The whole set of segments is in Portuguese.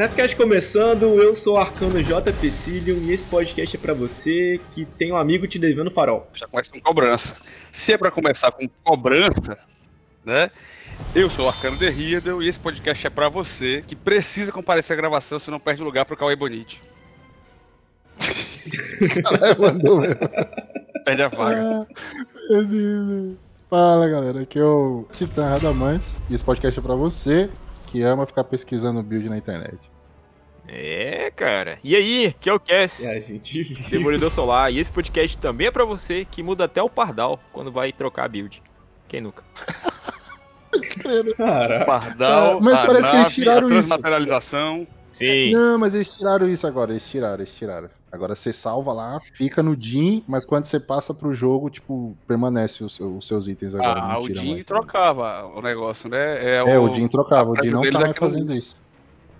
Nefcast começando, eu sou o Arcano J. Pecilium e esse podcast é para você que tem um amigo te devendo farol. Já começa com cobrança. Se é para começar com cobrança, né? Eu sou o Arcano The Riddle e esse podcast é para você que precisa comparecer à gravação se não perde lugar pro Cauê Bonite. Caralho, mandou mesmo. Perde a vaga. Ah, Fala galera, aqui é o Titã Radamantes e esse podcast é pra você que ama ficar pesquisando build na internet. É, cara. E aí, que é o Cass, É, gente Demolidor Solar. E esse podcast também é pra você que muda até o pardal quando vai trocar a build. Quem nunca? Cara, Pardal, Ah, mas a parece que eles nave, tiraram a isso. Sim. Não, mas eles tiraram isso agora, eles tiraram, eles tiraram. Agora você salva lá, fica no DIN, mas quando você passa pro jogo, tipo, permanece os, os seus itens agora. Ah, o mais. trocava o negócio, né? É, o DIN trocava, o DIN não tá é mais fazendo isso.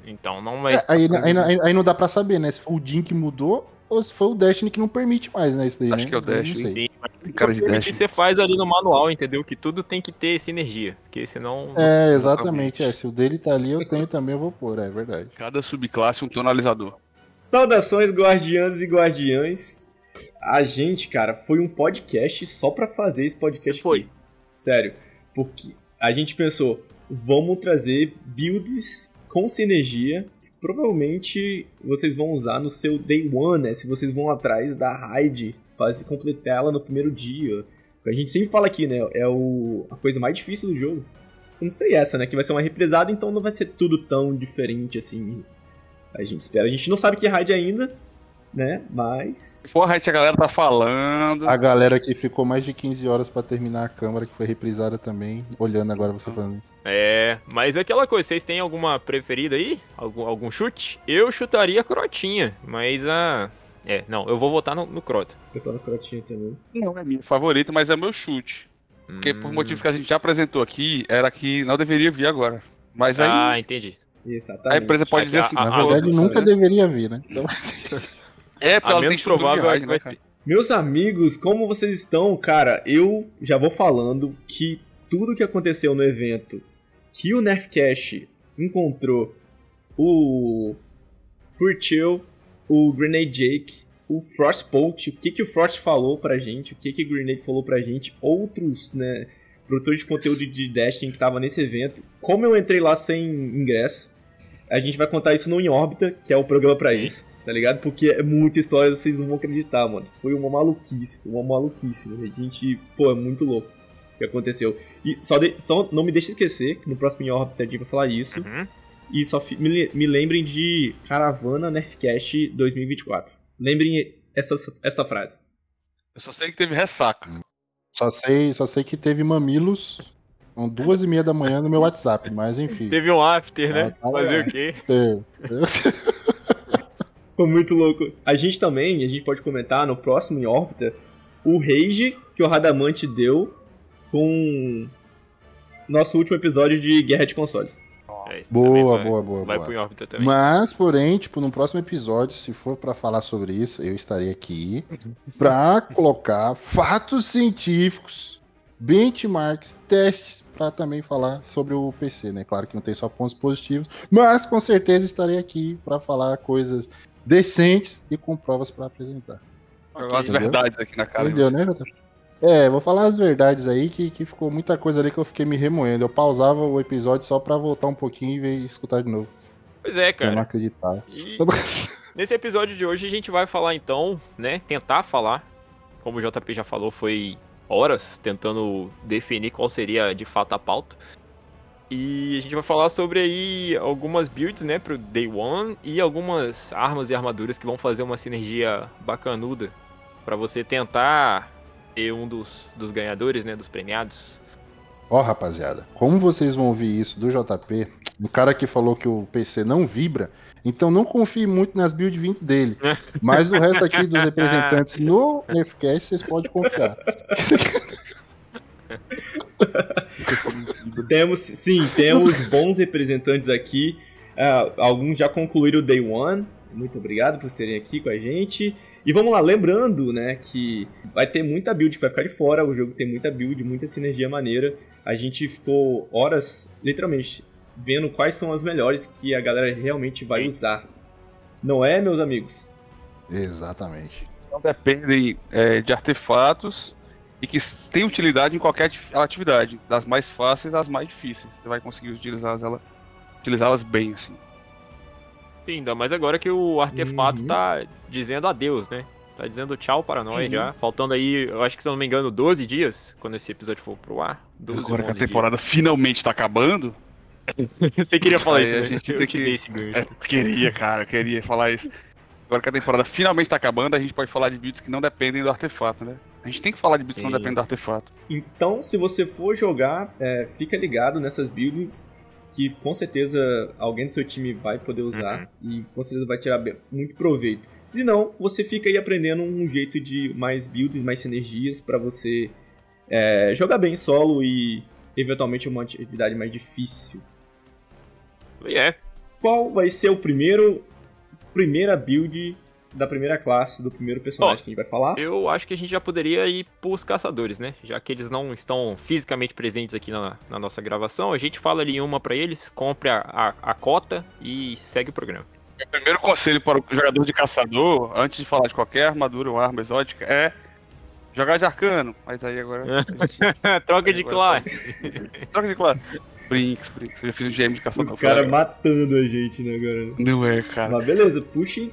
Então não vai. É, aí, aí, aí- aí não dá pra saber, né? Se foi o DIN que mudou ou se foi o Destiny que não permite mais, né? Isso daí, Acho né? que é o Destiny. Sim, mas Tem cara de o que Destiny. você faz ali no manual, entendeu? Que tudo tem que ter sinergia. Porque senão. É, exatamente. Exatamente. É, se o dele tá ali, eu tenho também, eu vou pôr, é verdade. Cada subclasse um tonalizador. Saudações guardiãs e guardiães. A gente, cara, foi um podcast só pra fazer esse podcast Foi. aqui. Sério, porque a gente pensou, vamos trazer builds com sinergia que provavelmente vocês vão usar no seu day one, né? Se vocês vão atrás da raid, fazer completar ela no primeiro dia. A gente sempre fala aqui, né? É o, a coisa mais difícil do jogo. Eu não sei essa, né? Que vai ser uma represada, então não vai ser tudo tão diferente assim. A gente espera. A gente não sabe que é raid ainda, né? Mas. Porra, aí a galera tá falando. A galera que ficou mais de 15 horas pra terminar a câmara, que foi reprisada também, olhando agora você falando isso. É, mas é aquela coisa, vocês têm alguma preferida aí? Algum, algum chute? Eu chutaria Crotinha, mas a. É, não, eu vou votar no, no Crota. Eu tô no crotinho também. Não é minha favorita, mas é meu chute. Porque por Hum. motivos que a gente já apresentou aqui, era que não deveria vir agora. Mas aí Ah, entendi. Exatamente. a empresa pode dizer assim, A- Na a- pô, verdade, outra, nunca né? deveria vir, né? Então, é porque ela tem menos provável é né, vai. Meus amigos, como vocês estão? Cara, eu já vou falando que tudo que aconteceu no evento que o Nerfcast encontrou o Purchill, o Grenade Jake, o Frostbolt, o que, que o Frost falou pra gente, o que, que o Grenade falou pra gente, outros, né, produtores de conteúdo de Destiny que tava nesse evento. Como eu entrei lá sem ingresso, a gente vai contar isso no Em Órbita, que é o programa pra Sim. isso, tá ligado? Porque é muita história, vocês não vão acreditar, mano. Foi uma maluquice, foi uma maluquice, mano. A gente, pô, é muito louco o que aconteceu. E só, de- só não me deixe esquecer que no próximo Em Órbita a gente vai falar isso. Uhum. E só fi- me, me lembrem de Caravana Nerfcast 2024. Lembrem essa, essa frase. Eu só sei que teve ressaca. Só sei, só sei que teve mamilos são duas e meia da manhã no meu WhatsApp, mas enfim. Teve um after, né? Ah, tá Fazer o quê? Teve. Foi muito louco. A gente também, a gente pode comentar no próximo em órbita, o rage que o Radamante deu com nosso último episódio de Guerra de Consoles. É, Boa, vai- boa, boa, Vai boa. pro em órbita também. Mas, porém, tipo, no próximo episódio, se for pra falar sobre isso, eu estarei aqui pra colocar fatos científicos, benchmarks, testes pra também falar sobre o PC, né? Claro que não tem só pontos positivos, mas com certeza estarei aqui pra falar coisas decentes e com provas pra apresentar. As Entendeu? verdades aqui na cara. de Entendeu, né, JP? É, vou falar as verdades aí, que, que ficou muita coisa ali que eu fiquei me remoendo. Eu pausava o episódio só pra voltar um pouquinho e ver- escutar de novo. Pois é, Pra não cara. acreditar. E nesse episódio de hoje a gente vai falar então, né? Tentar falar. Como o JP já falou, foi horas tentando definir qual seria de fato a pauta. E a gente vai falar sobre aí algumas builds, né, pro Day One e algumas armas e armaduras que vão fazer uma sinergia bacanuda pra você tentar ser um dos, dos ganhadores, né, dos premiados. Ó, rapaziada, como vocês vão ouvir isso do JP, o cara que falou que o PC não vibra, então não confie muito nas build 20 dele. Mas o resto aqui dos representantes no Nerfcast, vocês podem confiar. Temos, sim, temos bons representantes aqui. Ah, alguns já concluíram o Day One. Muito obrigado por estarem aqui com a gente. E vamos lá, lembrando, né, que vai ter muita build que vai ficar de fora. O jogo tem muita build, muita sinergia maneira. A gente ficou horas, literalmente, vendo quais são as melhores que a galera realmente vai Sim. usar. Não é, meus amigos? Exatamente. Não dependem é, de artefatos e que têm utilidade em qualquer ati- atividade, das mais fáceis às mais difíceis. Você vai conseguir utilizá-las utilizá-las bem, assim. Sim, ainda mais agora que o artefato Uhum. tá dizendo adeus, né? Está dizendo tchau para nós Uhum. já. Faltando aí, eu acho que se eu não me engano, 12 dias quando esse episódio for pro ar. 12 Agora que a 11 temporada finalmente tá acabando, dias. Você queria falar isso, a né? gente eu tem te que- dei esse gancho. é, queria, cara, queria falar isso. Agora que a temporada finalmente tá acabando, a gente pode falar de builds que não dependem do artefato, né? A gente tem que falar de builds que não Sim. dependem do artefato. Então, se você for jogar, é, fica ligado nessas builds que com certeza alguém do seu time vai poder usar e com certeza vai tirar muito proveito. Se não, você fica aí aprendendo um jeito de mais builds, mais sinergias pra você é, jogar bem solo e eventualmente uma atividade mais difícil. E é, Qual vai ser o primeiro primeira build da primeira classe do primeiro personagem Ó, que a gente vai falar? eu acho que a gente já poderia ir pros caçadores, né? Já que eles não estão fisicamente presentes aqui na, na nossa gravação, a gente fala ali uma pra eles, compre a, a, a cota e segue o programa. Meu primeiro conselho para o jogador de caçador, antes de falar de qualquer armadura ou arma exótica, é jogar de arcano. Mas aí agora. Troca de Agora- classe. Troca de classe. Brinks, Brinks. Eu já fiz um GM de caçador. Os caras matando a gente, né, agora? Não é, cara. Mas beleza, puxe,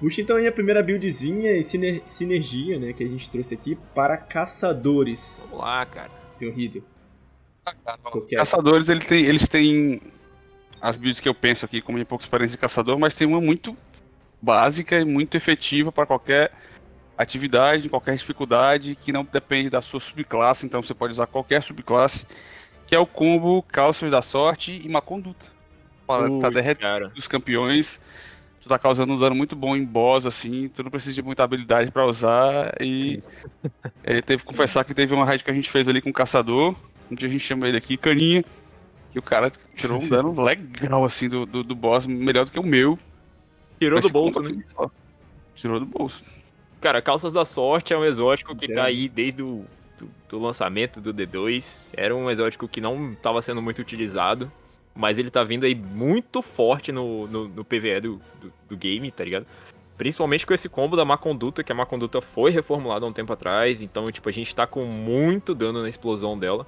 puxe então aí a primeira buildzinha e siner- sinergia, né, que a gente trouxe aqui para caçadores. Vamos lá, cara. Seu Os cast. Caçadores, ele tem- eles têm as builds que eu penso aqui, como em pouca experiência de caçador, mas tem uma muito básica e muito efetiva para qualquer atividade, qualquer dificuldade, que não depende da sua subclasse, então você pode usar qualquer subclasse, que é o combo Calços da Sorte e Má Conduta. Para tá derretendo os campeões, tu tá causando um dano muito bom em boss, assim, tu não precisa de muita habilidade pra usar, e ele teve que confessar que teve uma raid que a gente fez ali com o caçador, um dia a gente chama ele aqui, Caninha, que o cara tirou um dano legal, assim, do, do, do boss, melhor do que o meu. Tirou Esse do bolso, né? aqui, ó. Tirou do bolso. Cara, Calças da Sorte é um exótico que Entendo. tá aí desde o do, do lançamento do D2. Era um exótico que não tava sendo muito utilizado. Mas ele tá vindo aí muito forte no, no, no PVE do, do, do game, tá ligado? Principalmente com esse combo da Má Conduta, que a Má Conduta foi reformulada há um tempo atrás. Então, tipo, a gente tá com muito dano na explosão dela.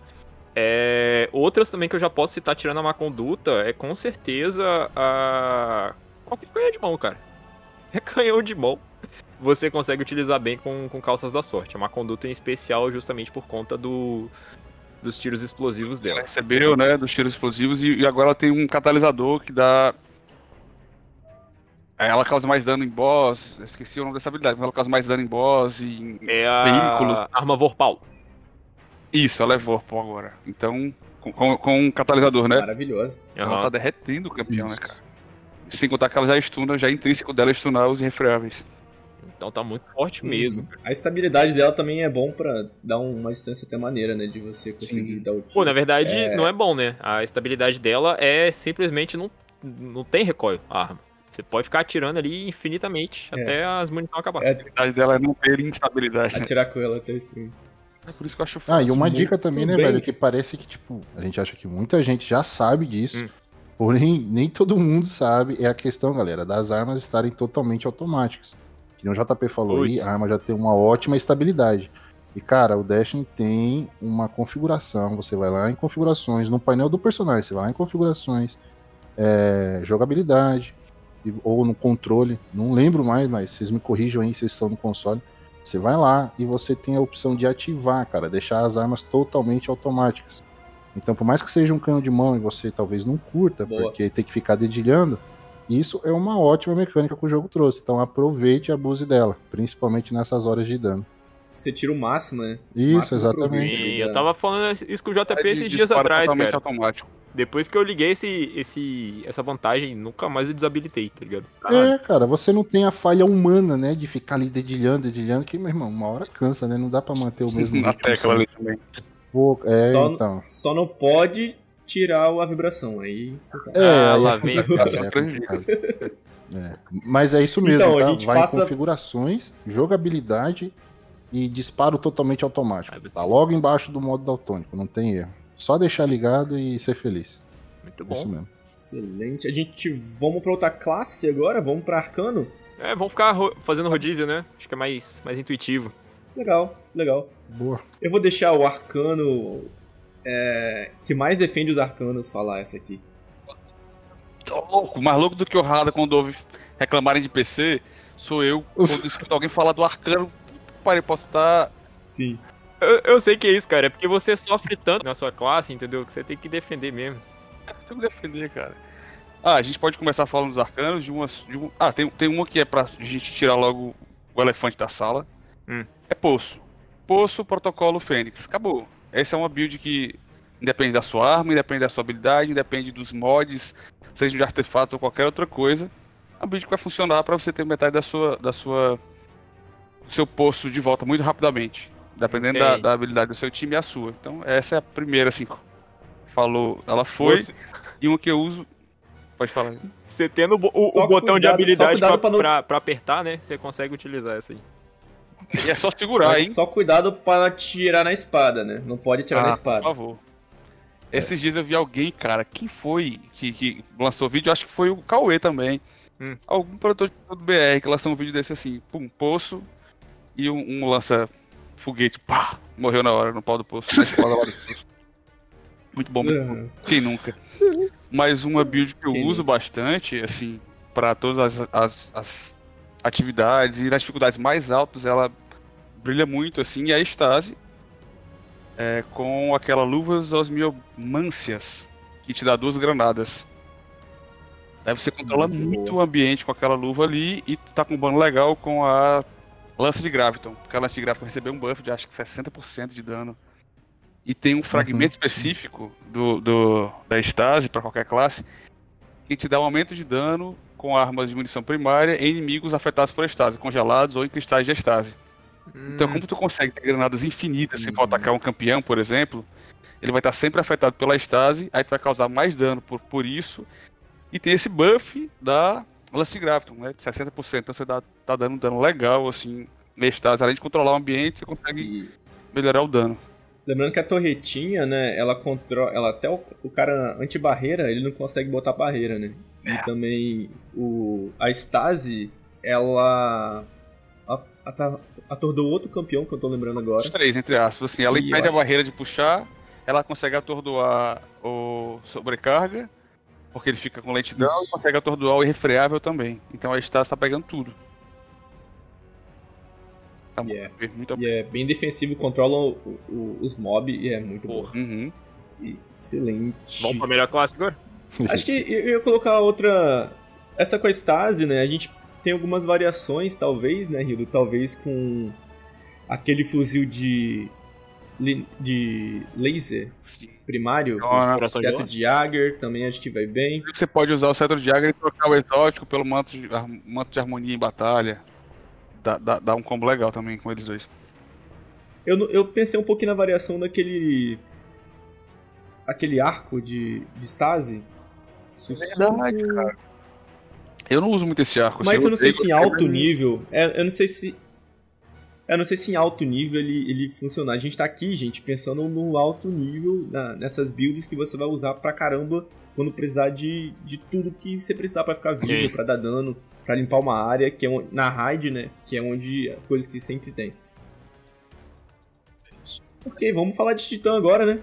É, outras também que eu já posso citar tirando a Má Conduta é com certeza a. Qualquer canhão de mão, cara. É canhão de mão você consegue utilizar bem com, com calças da sorte. É uma conduta em especial justamente por conta do, dos tiros explosivos Ela dela. recebeu, né, dos tiros explosivos, e, e agora ela tem um catalisador que dá... Ela causa mais dano em boss, esqueci o nome dessa habilidade, mas ela causa mais dano em boss e em É a Veículos. arma Vorpal. Isso, ela é Vorpal agora. Então, com, com, com um catalisador, né? Maravilhosa. Ela tá derretendo o campeão, né, Isso. cara? Sem contar que ela já estuna, já é intrínseco dela estunar os irrefreáveis. Então tá muito forte mesmo. A estabilidade dela também é bom pra dar uma distância até maneira, né, de você conseguir Sim. dar o tiro. Pô, na verdade, não é bom, né? A estabilidade dela é simplesmente não, não tem recoil a arma. Você pode ficar atirando ali infinitamente É. até as munições acabar. É. A habilidade dela é não ter instabilidade. Né? Atirar com ela até extremo. É por isso que eu acho Ah, e uma Muito dica também, né, bem. velho, que parece que, tipo, a gente acha que muita gente já sabe disso, Hum. porém nem todo mundo sabe, é a questão, galera, das armas estarem totalmente automáticas. Que nem o JP falou aí, Puts. a arma já tem uma ótima estabilidade. E, cara, o Destiny tem uma configuração, você vai lá em configurações, no painel do personagem, você vai lá em configurações, é, jogabilidade, ou no controle, não lembro mais, mas vocês me corrijam aí, vocês estão no console. Você vai lá e você tem a opção de ativar, cara, deixar as armas totalmente automáticas. Então, por mais que seja um canhão de mão e você talvez não curta, Boa. porque tem que ficar dedilhando, isso é uma ótima mecânica que o jogo trouxe. Então, aproveite e abuse dela, principalmente nessas horas de dano. Você tira o máximo, né? Isso, Máximo exatamente. E eu tava falando isso com o JP esses dias atrás, cara. automático. Depois que eu liguei esse, esse, essa vantagem, nunca mais eu desabilitei, tá ligado? Caralho. É, cara, você não tem a falha humana, né, de ficar ali dedilhando, dedilhando, que, meu irmão, uma hora cansa, né? Não dá pra manter o mesmo Na tecla ali sempre. também. Pô, É, Só- então. Só não pode tirar a vibração. Aí você tá. É, Ah, lá é vem. Isso é aí é. É, Mas é isso mesmo, Então, a tá? gente Vai passa- em configurações, jogabilidade e disparo totalmente automático. Tá logo embaixo do modo daltônico, não tem erro. Só deixar ligado e ser feliz. Muito bom. Isso mesmo. Excelente. A gente vamos pra outra classe agora? Vamos pra Arcano? É, vamos ficar ro- fazendo rodízio, né? Acho que é mais, mais intuitivo. Legal, legal. Boa. Eu vou deixar o Arcano é, que mais defende os Arcanos falar essa aqui. Tô louco, mais louco do que o Rada quando ouve reclamarem de PC, sou eu quando escuto alguém falar do arcano. Pariu, posso estar. Sim. Eu, eu sei que é isso, cara. É porque você sofre tanto na sua classe, entendeu? Que você tem que defender mesmo. Tem que defender, cara. Ah, a gente pode começar falando dos arcanos de umas. De um... Ah, tem, tem uma que é pra gente tirar logo o elefante da sala. Hum. É Poço. Poço, protocolo Fênix. Acabou. Essa é uma build que independe da sua arma, independe da sua habilidade, independe dos mods, seja de artefato ou qualquer outra coisa. A build que vai funcionar pra você ter metade da sua. da sua. do seu poço de volta muito rapidamente. Dependendo da, Ok. da habilidade do seu time e a sua. Então essa é a primeira, assim. Falou. Ela foi. Você, E uma que eu uso. Pode falar. você tendo o, o- botão de cuidado- só habilidade pra não- apertar, né? Você consegue utilizar essa aí. E é só segurar, Mas hein? só cuidado para tirar na espada, né? Não pode tirar na Ah, Por espada. favor. Esses dias eu vi alguém, cara, quem foi que, que lançou vídeo? Acho que foi o Cauê também. Hum. Algum produtor conteúdo BR que lançou um vídeo desse assim, pum, poço e um, um lança foguete, pá, morreu na hora no pau do poço. na espada lá do poço. Muito bom, muito bom. Uhum. Quem nunca? Mas uma build que eu Quem uso bastante, assim, para todas as, as- as atividades e nas dificuldades mais altas, ela brilha muito, assim, e a Estase, é, com aquela luvas osmiomâncias, que te dá duas granadas. Aí você controla Muito muito boa. o ambiente com aquela luva ali e tá com um bano legal com a lança de Graviton. Porque a lança de Graviton recebeu um buff de acho que 60% de dano. E tem um fragmento específico do, do- da Estase para qualquer classe que te dá um aumento de dano com armas de munição primária em inimigos afetados por Estase, congelados ou em cristais de Estase. Então, Hum, como tu consegue ter granadas infinitas se for Uhum. atacar um campeão, por exemplo, ele vai estar sempre afetado pela estase, aí tu vai causar mais dano por, por isso. E tem esse buff da Lance Graviton, né? De 60%. Então você dá, tá dando um dano legal, assim, na estase. Além de controlar o ambiente, você consegue melhorar o dano. lembrando que a torretinha, né? Ela controla. Ela até o, o cara anti-barreira, ele não consegue botar barreira, né? É. E também o, a Stasi, ela. A- ata- atordou outro campeão que eu tô lembrando agora. Os três, entre aspas. Assim, ela impede a acho- barreira de puxar, ela consegue atordoar o sobrecarga, porque ele fica com lentidão, e Isso. consegue atordoar o irrefreável também. Então a estase tá pegando tudo. Tá muito, Yeah. muito E é bem defensivo, controla o- o- os mobs e é muito bom. Uhum. Excelente. Vamos pra melhor classe agora? Acho que eu ia colocar outra. Essa com a Stasi, né? A gente tem algumas variações, talvez, né, Hildo? Talvez com aquele fuzil de. de laser Sim. primário. Então, Coração de Jagger também acho que vai bem. Você pode usar o cetro de Jagger e trocar o exótico pelo manto de, ar- manto de harmonia em batalha. Dá, dá, dá um combo legal também com eles dois. Eu, não- eu pensei um pouquinho na variação daquele. aquele arco de, de Stasi. Sussurro- Verdade, cara. Eu não uso muito esse arco. Mas assim, eu não sei se em alto nível. é, eu não sei se. Eu não sei se em alto nível ele, ele funciona. A gente tá aqui, gente, pensando no alto nível, na- nessas builds que você vai usar pra caramba quando precisar de, de tudo que você precisar pra ficar vivo, Ok. pra dar dano, pra limpar uma área, que é on- na raid, né? Que é onde coisas que sempre tem. Ok, vamos falar de Titã agora, né?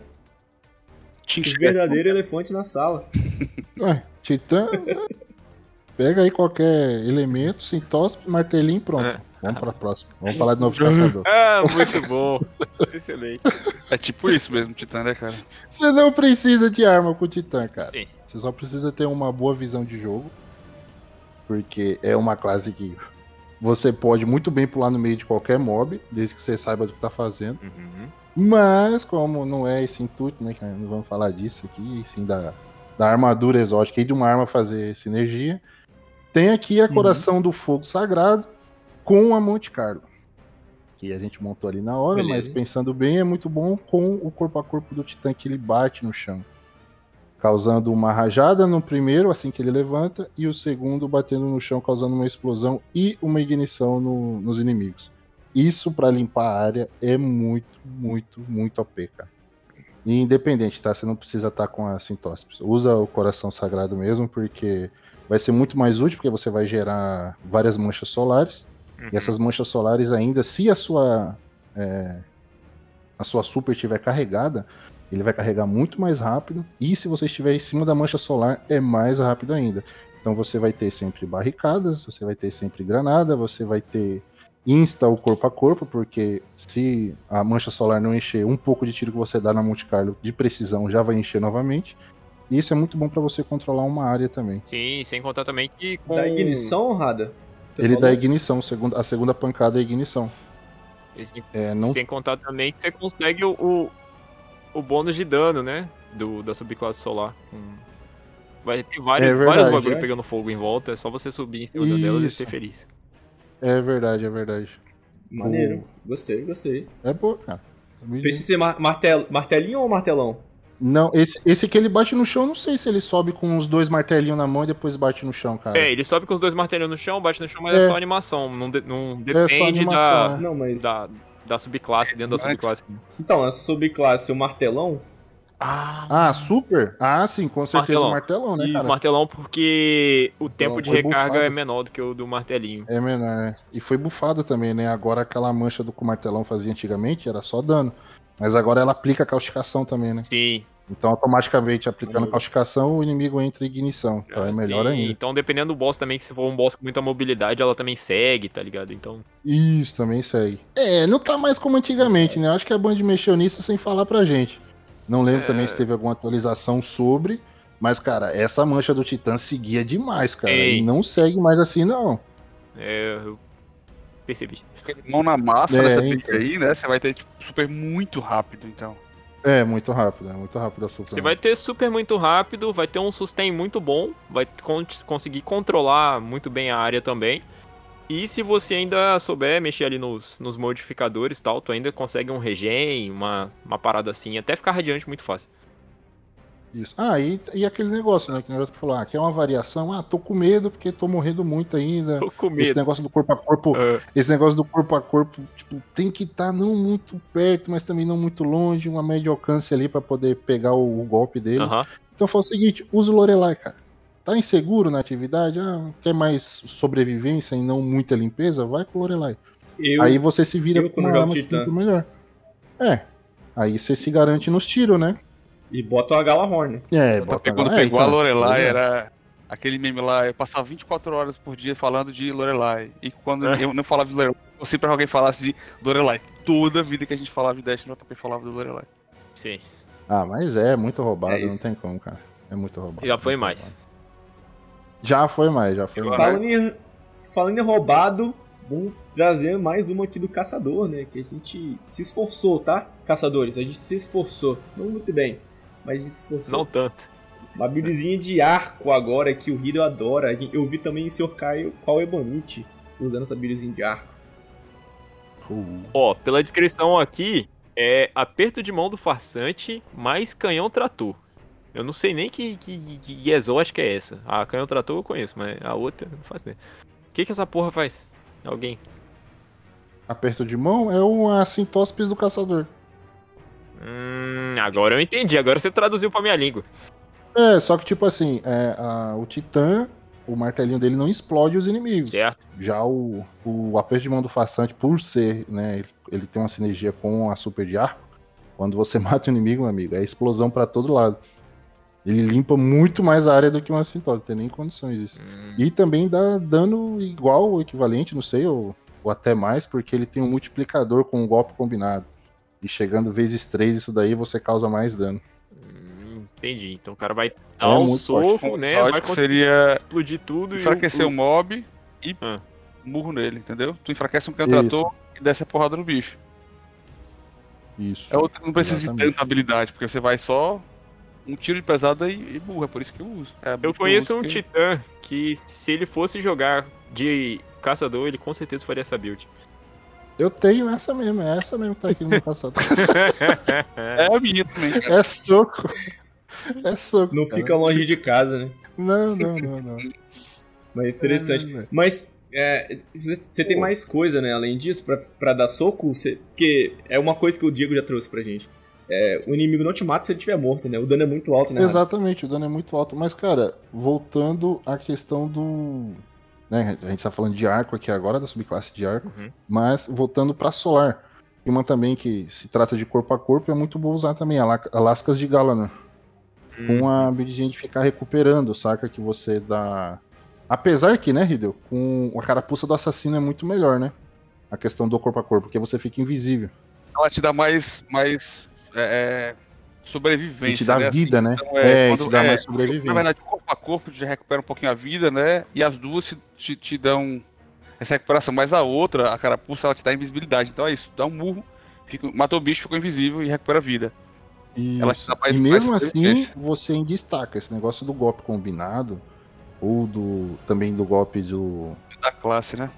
O verdadeiro elefante na sala. Ué, Titã. Pega aí qualquer elemento, sintospe, martelinho e pronto. É. Vamos pra próxima. Vamos falar de novo de caçador. Ah, muito bom. Excelente. É tipo isso mesmo, Titã, né, cara? Você não precisa de arma com o Titã, cara. Sim. Você só precisa ter uma boa visão de jogo. Porque é uma classe que você pode muito bem pular no meio de qualquer mob, desde que você saiba do que tá fazendo. Uhum. Mas, como não é esse intuito, né? que Não vamos falar disso aqui, sim da, da armadura exótica e de uma arma fazer sinergia. Tem aqui a Uhum. Coração do Fogo Sagrado com a Monte Carlo. Que a gente montou ali na hora, Beleza. mas pensando bem, é muito bom com o corpo a corpo do Titã que ele bate no chão. Causando uma rajada no primeiro, assim que ele levanta, e o segundo batendo no chão, causando uma explosão e uma ignição no- nos inimigos. Isso pra limpar a área é muito, muito, muito OP, cara. E independente, tá? Você não precisa estar com a sintóspis. Usa o coração sagrado mesmo, porque vai ser muito mais útil, porque você vai gerar várias manchas solares. Uhum. E essas manchas solares ainda, se a sua é, a sua super estiver carregada, ele vai carregar muito mais rápido. E se você estiver em cima da mancha solar, é mais rápido ainda. Então você vai ter sempre barricadas, você vai ter sempre granada, você vai ter insta o corpo a corpo, porque se a mancha solar não encher, um pouco de tiro que você dá na Monte Carlo de precisão já vai encher novamente. E isso é muito bom para você controlar uma área também. Sim, sem contar também que com... Da ignição, Rada? Você ele falou? dá ignição, segunda- a segunda pancada é ignição. Esse- É, não Sem contar também que você consegue o, o, o bônus de dano, né? Do, da subclasse solar. Hum. Vai ter vários, É verdade, vários bagulho acho. pegando fogo em volta, é só você subir em cima delas e Isso. ser feliz. É verdade, é verdade. Maneiro. Gostei, gostei. É boa, cara. Precisa ser mar martel martelinho ou martelão? Não, esse, esse que ele bate no chão, não sei se ele sobe com os dois martelinhos na mão e depois bate no chão, cara. É, ele sobe com os dois martelinhos no chão, bate no chão, mas é, É. só animação. Não, de- não só depende animação, da, né? Não, mas. da, da subclasse, dentro da subclasse. Então, a subclasse, o martelão. Ah, super? Ah, sim, com certeza o martelão, né, Isso, cara? martelão porque o tempo de foi recarga bufado. é menor do que o do martelinho. É menor, né? E foi bufado também, né? Agora aquela mancha do que o martelão fazia antigamente era só dano. Mas agora ela aplica causticação também, né? Sim. Então automaticamente aplicando Uhum. causticação, o inimigo entra em ignição. Então é melhor sim. ainda. Então, dependendo do boss também, que se for um boss com muita mobilidade, ela também segue, tá ligado? Então. Isso, também segue. É, não tá mais como antigamente, né? Acho que a Band mexeu nisso sem falar pra gente. Não lembro É. também se teve alguma atualização sobre. Mas, cara, essa mancha do Titã seguia demais, cara. Sim. E não segue mais assim, não. É, eu percebi. Mão na massa É, nessa então. pique aí, né? Você vai ter tipo, super muito rápido, então. É, muito rápido, é muito rápido a super. Você vai ter super muito rápido, vai ter um sustain muito bom, vai con- conseguir controlar muito bem a área também. E se você ainda souber mexer ali nos, nos modificadores e tal, tu ainda consegue um regen, uma, uma parada assim, até ficar radiante muito fácil. Isso. Ah, e, e aquele negócio, né? Que o negócio falou, ah, que é uma variação. Ah, tô com medo porque tô morrendo muito ainda. Tô com Esse medo. negócio do corpo a corpo, Ah, esse negócio do corpo a corpo, tipo, tem que estar não muito perto, mas também não muito longe, uma média alcance ali pra poder pegar o, o golpe dele. Aham. Então fala o seguinte, usa o Lorelai, cara. Tá inseguro na atividade? Ah, quer mais sobrevivência e não muita limpeza? Vai com o Lorelai. Eu, aí você se vira eu, com uma arma que melhor. É. Aí você se garante nos tiros, né? E bota a Galahorn. É, Porque bota quando é, pegou a então, Lorelai, pois é. era aquele meme lá, eu passava 24 horas por dia falando de Lorelai. E quando É. eu não falava de Lorelai, eu sempre alguém falasse de Lorelai. Toda a vida que a gente falava de Destiny, eu falava do Lorelai. Sim. Ah, mas é muito roubado, É não tem como, cara. É muito roubado. Já foi mais. Já foi mais, já foi mais. Falando em, falando em roubado, vamos trazer mais uma aqui do Caçador, né? Que a gente se esforçou, tá? Caçadores, a gente se esforçou. Não muito bem, mas se esforçou. Não tanto. Uma buildzinha de arco agora que o Hiro adora. Eu vi também em Sr. Caio qual é bonite usando essa buildzinha de arco. Uh, Ó, pela descrição aqui, é aperto de mão do farsante mais canhão trator. Eu não sei nem que, que, que, que exótica é essa. A canhão trator eu conheço, mas a outra eu não faço nem. O que que essa porra faz? Alguém? Aperto de mão é uma sintóspis do caçador. Hum, agora eu entendi. Agora você traduziu pra minha língua. É, só que tipo assim, é, a- o Titã, o martelinho dele não explode os inimigos. Certo? Já o, o aperto de mão do façante, por ser, né, ele, ele tem uma sinergia com a super de arco, quando você mata o inimigo, meu amigo, é explosão pra todo lado. Ele limpa muito mais a área do que uma cintola, não tem nem condições isso. Hum, E também dá dano igual ou equivalente, não sei, ou, ou até mais, porque ele tem um multiplicador com um golpe combinado. E chegando vezes 3, isso daí você causa mais dano. hum, entendi. Então o cara vai É dar um muito forte. soco, né? Vai seria explodir tudo e enfraquecer o mob e Ah. murro nele, entendeu? Tu enfraquece um cantrator e desce a porrada no bicho. Isso. É outro que não precisa de Exatamente. tanta habilidade, porque você vai só um tiro de pesada e, e burra, é por isso que eu uso. É Eu que conheço um porque- titã que se ele fosse jogar de caçador, ele com certeza faria essa build. Eu tenho essa mesmo, é essa mesmo que tá aqui no meu caçador. É a minha também. é soco. É soco. Não cara. fica longe de casa, né? Não, não, não, não. Mas interessante. É, é. Mas é, você tem mais coisa, né? Além disso, pra, pra dar soco, você, porque é uma coisa que o Diego já trouxe pra gente. é, o inimigo não te mata se ele estiver morto, né? O dano é muito alto, né? Exatamente, o dano é muito alto. Mas, cara, voltando à questão do. Né, a gente tá falando de arco aqui agora, da subclasse de arco, Uhum. mas voltando pra solar. Uma também que se trata de corpo a corpo, é muito bom usar também, a La- a Lascas de Galanor. Com a habilidade de ficar recuperando, saca? Que você dá. Apesar que, né, Hideo, com a carapuça do assassino é muito melhor, né? A questão do corpo a corpo, porque você fica invisível. Ela te dá mais, mais é, é, sobrevivência. E te dá né? vida, né? Então, É, e quando- te dá é, mais sobrevivência. Na verdade, corpo a corpo te recupera um pouquinho a vida, né? E as duas te, te, dão essa recuperação. Mas a outra, a carapuça, ela te dá invisibilidade. Então é isso, dá um murro, fica, matou o bicho, ficou invisível e recupera a vida. Ela te Isso. dá mais- e mesmo assim, você ainda destaca esse negócio do golpe combinado, ou do também do golpe do, Da classe, né?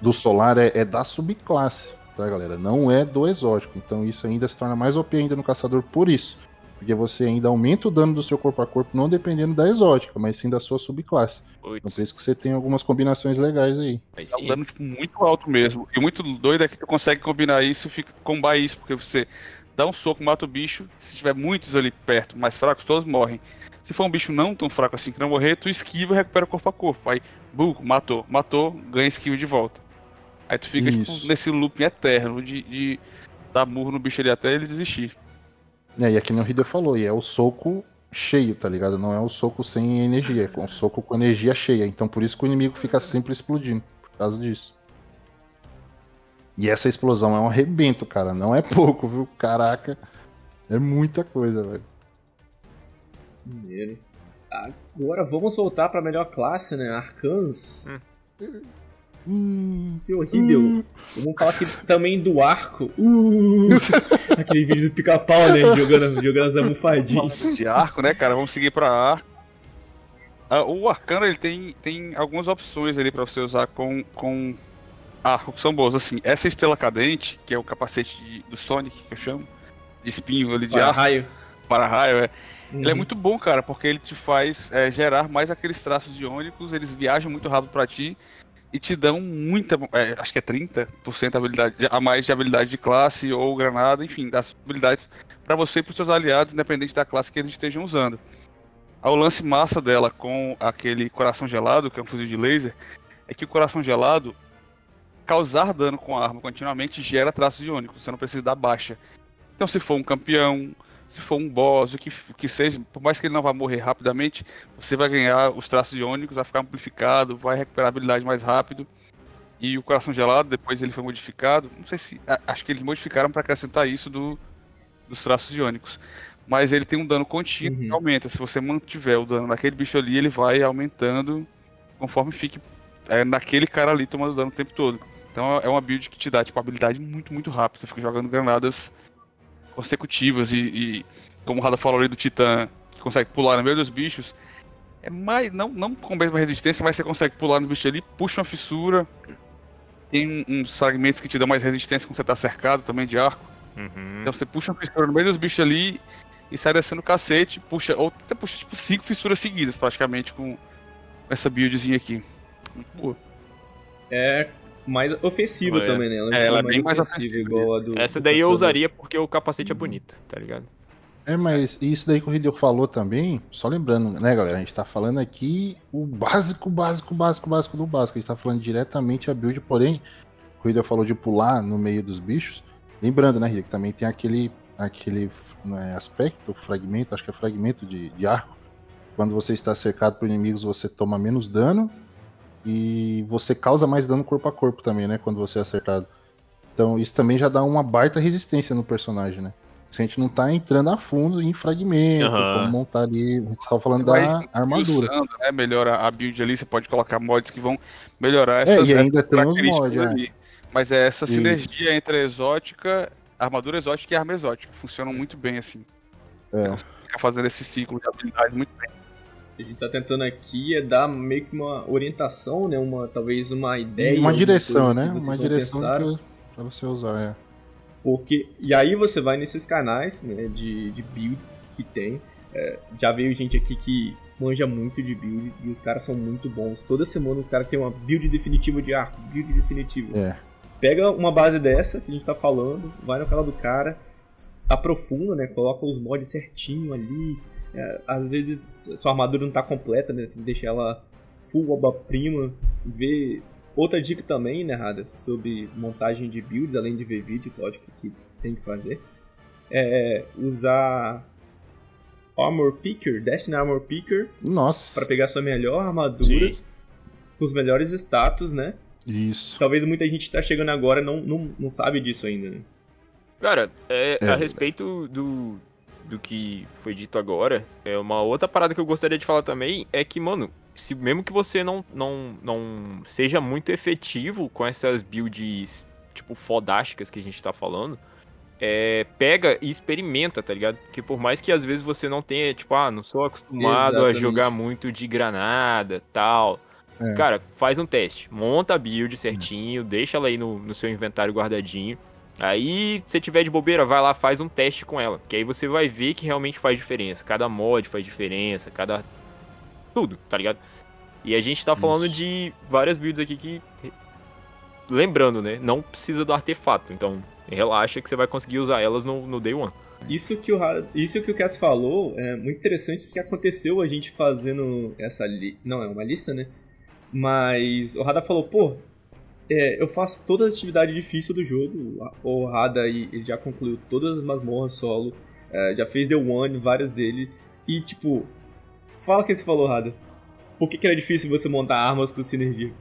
do solar, é, é da subclasse, tá, galera? Não é do exótico. Então isso ainda se torna mais OP ainda no caçador por isso. Porque você ainda aumenta o dano do seu corpo a corpo, não dependendo da exótica, mas sim da sua subclasse. Então Putz, por isso que você tem algumas combinações legais aí. Dá um dano tipo, muito alto mesmo. E muito doido é que tu consegue combinar isso, fica combar isso, porque você dá um soco, mata o bicho. Se tiver muitos ali perto, mais fracos, todos morrem. Se for um bicho não tão fraco assim que não morrer, tu esquiva e recupera corpo a corpo. Aí, buco, matou, matou, ganha esquiva de volta. Aí tu fica tipo, nesse looping eterno de, de dar murro no bicho ali até ele desistir. É, e aqui no Hideo falou, e é o soco cheio, tá ligado? Não é o soco sem energia, é um soco com energia cheia. Então por isso que o inimigo fica sempre explodindo, por causa disso. E essa explosão é um arrebento, cara. Não é pouco, viu? Caraca. É muita coisa, velho. Maneiro. Agora vamos voltar pra melhor classe, né? Arcanos. Hum, Seu Hideo. Vamos falar aqui também do arco. Uh, aquele vídeo do pica-pau, né? Jogando, jogando as almofadinhas. De arco, né, cara? Vamos seguir pra arco. Ah, o arcano ele tem, tem algumas opções ali pra você usar com, com arco que são boas. Assim, essa estrela cadente, que é o capacete de- do Sonic, que eu chamo, de espinho ali de Para arco, raio. para raio, é. Ele é Uhum. muito bom, cara, porque ele te faz é, gerar mais aqueles traços iônicos, eles viajam muito rápido pra ti e te dão muita, é, acho que é 30% habilidade, a mais de habilidade de classe ou granada, enfim, das habilidades pra você e pros seus aliados, independente da classe que eles estejam usando. O lance massa dela com aquele coração gelado, que é um fuzil de laser, é que o coração gelado causar dano com a arma continuamente gera traços iônicos, você não precisa dar baixa. Então se for um campeão, se for um boss, o que, que seja, por mais que ele não vá morrer rapidamente, você vai ganhar os traços iônicos, vai ficar amplificado, vai recuperar a habilidade mais rápido. E o coração gelado, depois ele foi modificado, não sei se. a- Acho que eles modificaram para acrescentar isso do, dos traços iônicos. Mas ele tem um dano contínuo que Uhum. aumenta. Se você mantiver o dano naquele bicho ali, ele vai aumentando conforme fique é, naquele cara ali tomando dano o tempo todo. Então é uma build que te dá tipo, habilidade muito, muito rápida. Você fica jogando granadas consecutivas e, e como o Rada falou ali do Titã, que consegue pular no meio dos bichos, é mais, não, não com a mesma resistência, mas você consegue pular no bicho ali, puxa uma fissura, tem um- uns fragmentos que te dão mais resistência quando você tá cercado também de arco. Uhum. Então você puxa uma fissura no meio dos bichos ali e sai descendo o cacete, puxa, ou até puxa tipo cinco fissuras seguidas praticamente com essa buildzinha aqui. Muito boa. É mais ofensiva É. também, né? É, ela é bem mais ofensiva, ofensiva. igual a do. Essa do daí eu caçador. usaria porque o capacete é bonito, tá ligado? É, mas isso daí que o Hideo falou também, só lembrando, né, galera? A gente tá falando aqui o básico, básico, básico, básico do básico. A gente tá falando diretamente a build, porém, o Hideo falou de pular no meio dos bichos. Lembrando, né, Hideo, que também tem aquele, aquele né, aspecto, fragmento, acho que é fragmento de, de arco. Quando você está cercado por inimigos, você toma menos dano e você causa mais dano corpo a corpo também, né? Quando você é acertado. Então isso também já dá uma baita resistência no personagem, né? Se a gente não tá entrando a fundo em fragmento, Aham. como montar ali. A gente tava falando Você da armadura. Né, melhora a build ali, você pode colocar mods que vão melhorar É, essas e ainda tem os mods, né? ali. Mas é essa Isso. sinergia entre a exótica, armadura exótica e arma exótica. Funcionam muito bem assim. É. Fica fazendo esse ciclo de habilidades muito bem. A gente tá tentando aqui é dar meio que uma orientação, né? Uma, talvez uma ideia. uma direção, né? Uma direção pensaram. pra, pra você usar, é. Porque. E aí você vai nesses canais né, de, de build que tem. É, já veio gente aqui que manja muito de build e os caras são muito bons. Toda semana os caras têm uma build definitiva de arco, build definitiva. É. Pega uma base dessa que a gente tá falando, vai no canal do cara, aprofunda, né? Coloca os mods certinho ali. É, às vezes sua armadura não tá completa, né? Tem que deixar ela full obra-prima. Ver outra dica também, né, Rada, sobre montagem de builds, além de ver vídeos, lógico que tem que fazer. É usar Armor Picker, Destiny Armor Picker, Nossa. para pegar sua melhor armadura, Sim. com os melhores status, né? Isso. Talvez muita gente tá chegando agora não, não, não sabe disso ainda, né? Cara, é, É. a respeito do, do que foi dito agora, é uma outra parada que eu gostaria de falar também é que, mano, se mesmo que você não, não, não seja muito efetivo com essas builds, tipo, fodásticas que a gente tá falando, é, pega e experimenta, tá ligado? Porque por mais que às vezes você não tenha, tipo, ah, não sou acostumado a Exatamente. jogar muito de granada, tal. É. Cara, faz um teste. Monta a build certinho, deixa ela aí no, no seu inventário guardadinho. Aí, se tiver de bobeira, vai lá, faz um teste com ela. Que aí você vai ver que realmente faz diferença. Cada mod faz diferença, cada. Tudo, tá ligado? E a gente tá falando Isso. de várias builds aqui que. Lembrando, né? Não precisa do artefato. Então, relaxa que você vai conseguir usar elas no, no day one. Isso que o, isso que o Cass falou é muito interessante que aconteceu a gente fazendo essa li... não é uma lista, né? Mas o Rada falou, pô, é, eu faço todas as atividades difíceis do jogo. O Rada ele já concluiu todas as masmorras solo, é, já fez The One, várias dele. E tipo, fala o que você falou, Rada. Por que, que era difícil você montar armas com sinergia?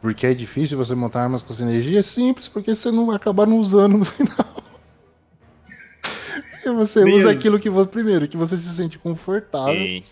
Porque é difícil você montar armas com sinergia? Simples, porque você não vai acabar não usando no final. E você Nem usa aquilo que você. Primeiro, que você se sente confortável. E-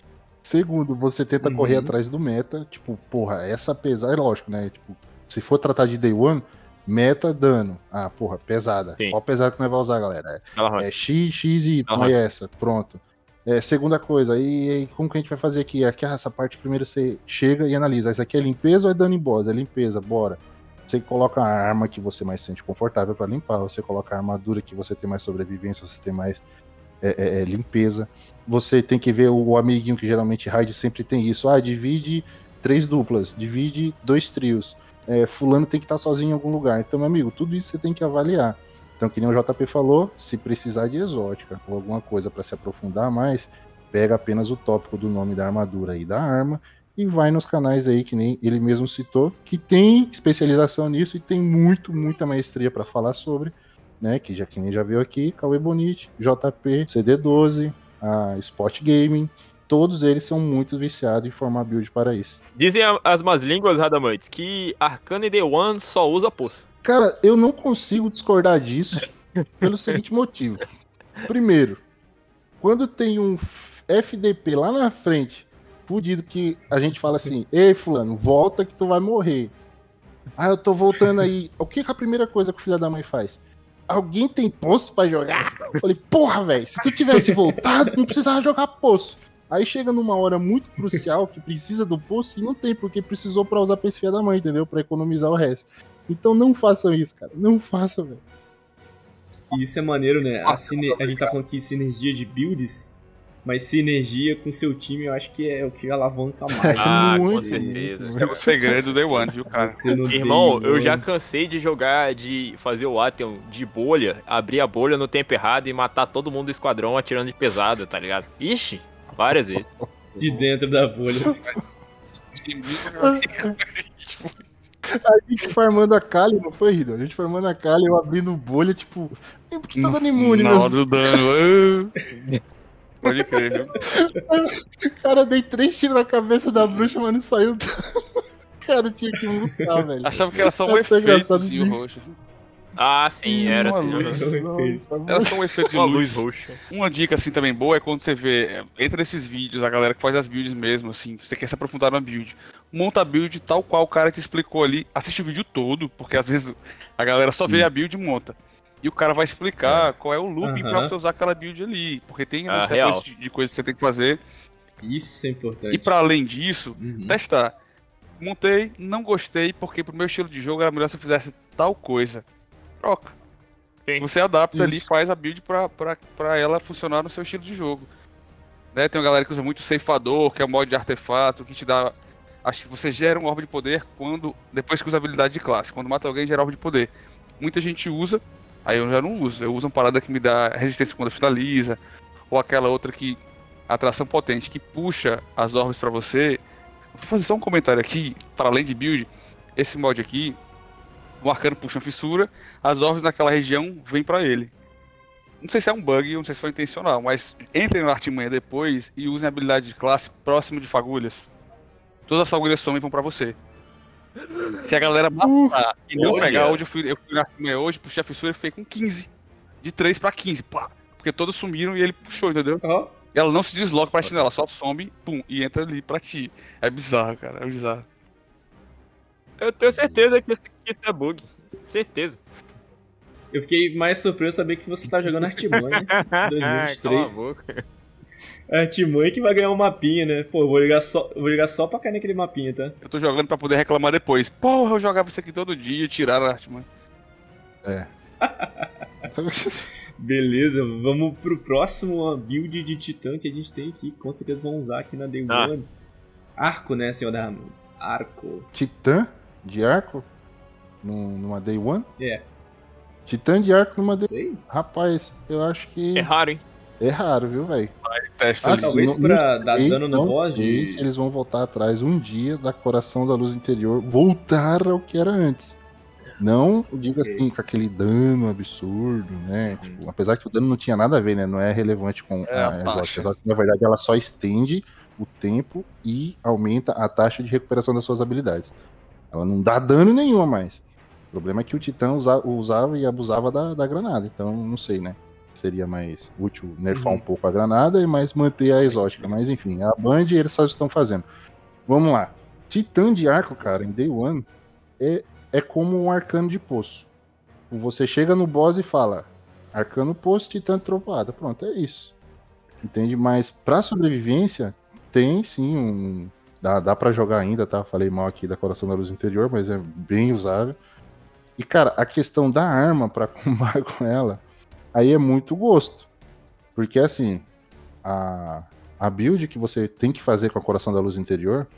Segundo, você tenta Uhum. correr atrás do meta. Tipo, porra, essa pesada. É lógico, né? Tipo, se for tratar de day one, meta dano. Ah, porra, pesada. Sim. Qual pesada que nós vai usar, galera? Aham. É X, X e Y, é essa. Pronto. É, segunda coisa, e, aí como que a gente vai fazer aqui? Aqui essa parte primeiro você chega e analisa. Isso aqui é limpeza ou é dano em boss? É limpeza, bora. Você coloca a arma que você mais sente confortável pra limpar, você coloca a armadura que você tem mais sobrevivência, você tem mais é, é, é, limpeza. Você tem que ver o amiguinho que geralmente raid sempre tem isso. Ah, divide três duplas, divide dois trios. É, fulano tem que estar sozinho em algum lugar. Então, meu amigo, tudo isso você tem que avaliar. Então, que nem o JP falou, se precisar de exótica ou alguma coisa para se aprofundar mais, pega apenas o tópico do nome da armadura e da arma e vai nos canais aí que nem ele mesmo citou, que tem especialização nisso e tem muito, muita maestria para falar sobre, né? Que já que nem já viu aqui, Cauê Bonite, JP, CD12, a Spot Gaming, todos eles são muito viciados em formar build para isso. Dizem as más línguas, Radamantes, que Arcane Day One só usa poço. Cara, eu não consigo discordar disso pelo seguinte motivo. Primeiro, quando tem um FDP lá na frente, fudido que a gente fala assim, ei fulano, volta que tu vai morrer. Ah, eu tô voltando aí. O que, que a primeira coisa que o filho da mãe faz? Alguém tem poço pra jogar? Eu falei, porra, velho, se tu tivesse voltado, não precisava jogar poço. Aí chega numa hora muito crucial que precisa do poço e não tem, porque precisou pra usar pra da mãe, entendeu? Pra economizar o resto. Então não façam isso, cara. Não façam, velho. E isso é maneiro, né? A, sine... a gente tá falando aqui sinergia de builds, mas sinergia com seu time eu acho que é o que alavanca mais. Ah, com certeza. É o segredo do Day One, viu, cara? Irmão, eu já mano. cansei de jogar, de fazer o Atheon de bolha, abrir a bolha no tempo errado e matar todo mundo do esquadrão atirando de pesada, tá ligado? Ixi, várias vezes. de dentro da bolha. A gente farmando a Kali, não foi, Rido? A gente farmando a Kali, eu abrindo bolha, tipo. "Ih, Por que tá dando imune, Na meu? hora do dano. ah. Pode crer, viu? Cara, eu dei três tiros na cabeça da bruxa, mas não saiu. Cara, tinha que lutar, velho. Achava que era só um É engraçado efeitozinho de- roxo. assim. Ah, sim, era Uma assim. nossa, Era só um efeito de Uma luz. roxa. Uma dica assim também boa é quando você vê, é, entra nesses vídeos, a galera que faz as builds mesmo, assim, você quer se aprofundar na build. Monta a build tal qual o cara te explicou ali, assiste o vídeo todo, porque às vezes a galera só vê a build e monta. E o cara vai explicar qual é o looping pra Aham. você usar aquela build ali, porque tem Ah, sequência de, de coisas que você tem que fazer. Isso é importante. E pra além disso, Uhum. testar. Montei, não gostei, porque pro meu estilo de jogo era melhor se eu fizesse tal coisa. Troca. Sim. Você adapta ali, Isso. faz a build pra, pra, pra ela funcionar no seu estilo de jogo. Né, tem uma galera que usa muito ceifador, que é o mod de artefato, que te dá. Acho que você gera um orbe de poder quando. Depois que usa a habilidade de classe. Quando mata alguém, gera orbe de poder. Muita gente usa Aí eu já não uso. Eu uso uma parada que me dá resistência quando finaliza, ou aquela outra que. Atração potente, que puxa as orbes para você. Vou fazer só um comentário aqui, para além de build. Esse mod aqui, o arcano puxa uma fissura, as orbes naquela região vêm para ele. Não sei se é um bug, não sei se foi intencional, mas entrem no artimanha depois e usem a habilidade de classe próximo de fagulhas. Todas as fagulhas somem e vão pra você. Se a galera matar e não olha. pegar, hoje eu fui, eu fui na artimanha hoje, puxei a fissura e fiquei com 15. De 3 pra 15, pá. Porque todos sumiram e ele puxou, entendeu? E ela não se desloca pra ti, não, ela só some, pum, e entra ali pra ti. É bizarro, cara, é bizarro. Eu tenho certeza que isso, que isso é bug. Certeza. eu fiquei mais surpreso saber que você tá jogando Artimanha. Cala 2023. a boca. Artimanha que vai ganhar um mapinha, né? Pô, eu vou ligar só, eu vou ligar só pra cair naquele mapinha, tá? Eu tô jogando pra poder reclamar depois. Porra, eu jogava isso aqui todo dia, tiraram a arte, mano. É. Beleza, vamos pro próximo build de Titã que a gente tem aqui. Com certeza vão usar aqui na Day Ah. One. Arco, né, senhor da Ramos? Arco. Titã de arco num- numa Day One? É, Titã de arco numa Day sei. Rapaz, eu acho que É raro, hein? é raro, viu, velho? Testa Ah, ali. sim. Talvez pra dar sei, dano boss sei de... se eles vão voltar atrás um dia da Coração da Luz Interior, voltar ao que era antes. Não, diga Ok. assim, com aquele dano absurdo, né? Uhum. Tipo, apesar que o dano não tinha nada a ver, né? Não é relevante com É a a na verdade, ela só estende o tempo e aumenta a taxa de recuperação das suas habilidades. Ela não dá dano nenhum a mais. O problema é que o Titã usa- usava e abusava da, da granada, então não sei, né? Seria mais útil nerfar Uhum. um pouco a granada e mais manter a exótica. Mas enfim, a Band eles só estão fazendo. Vamos lá. Titã de arco, cara, em Day One, é, é como um arcano de poço. Você chega no boss e fala: Arcano poço, Titã trovoada. Pronto, é isso. Entende? Mas pra sobrevivência, tem sim um. Dá, dá para jogar ainda, tá? Falei mal aqui da Coração da Luz Interior, mas é bem usável. E, cara, a questão da arma pra combar com ela, aí é muito gosto. Porque, assim, a, a build que você tem que fazer com a Coração da Luz Interior,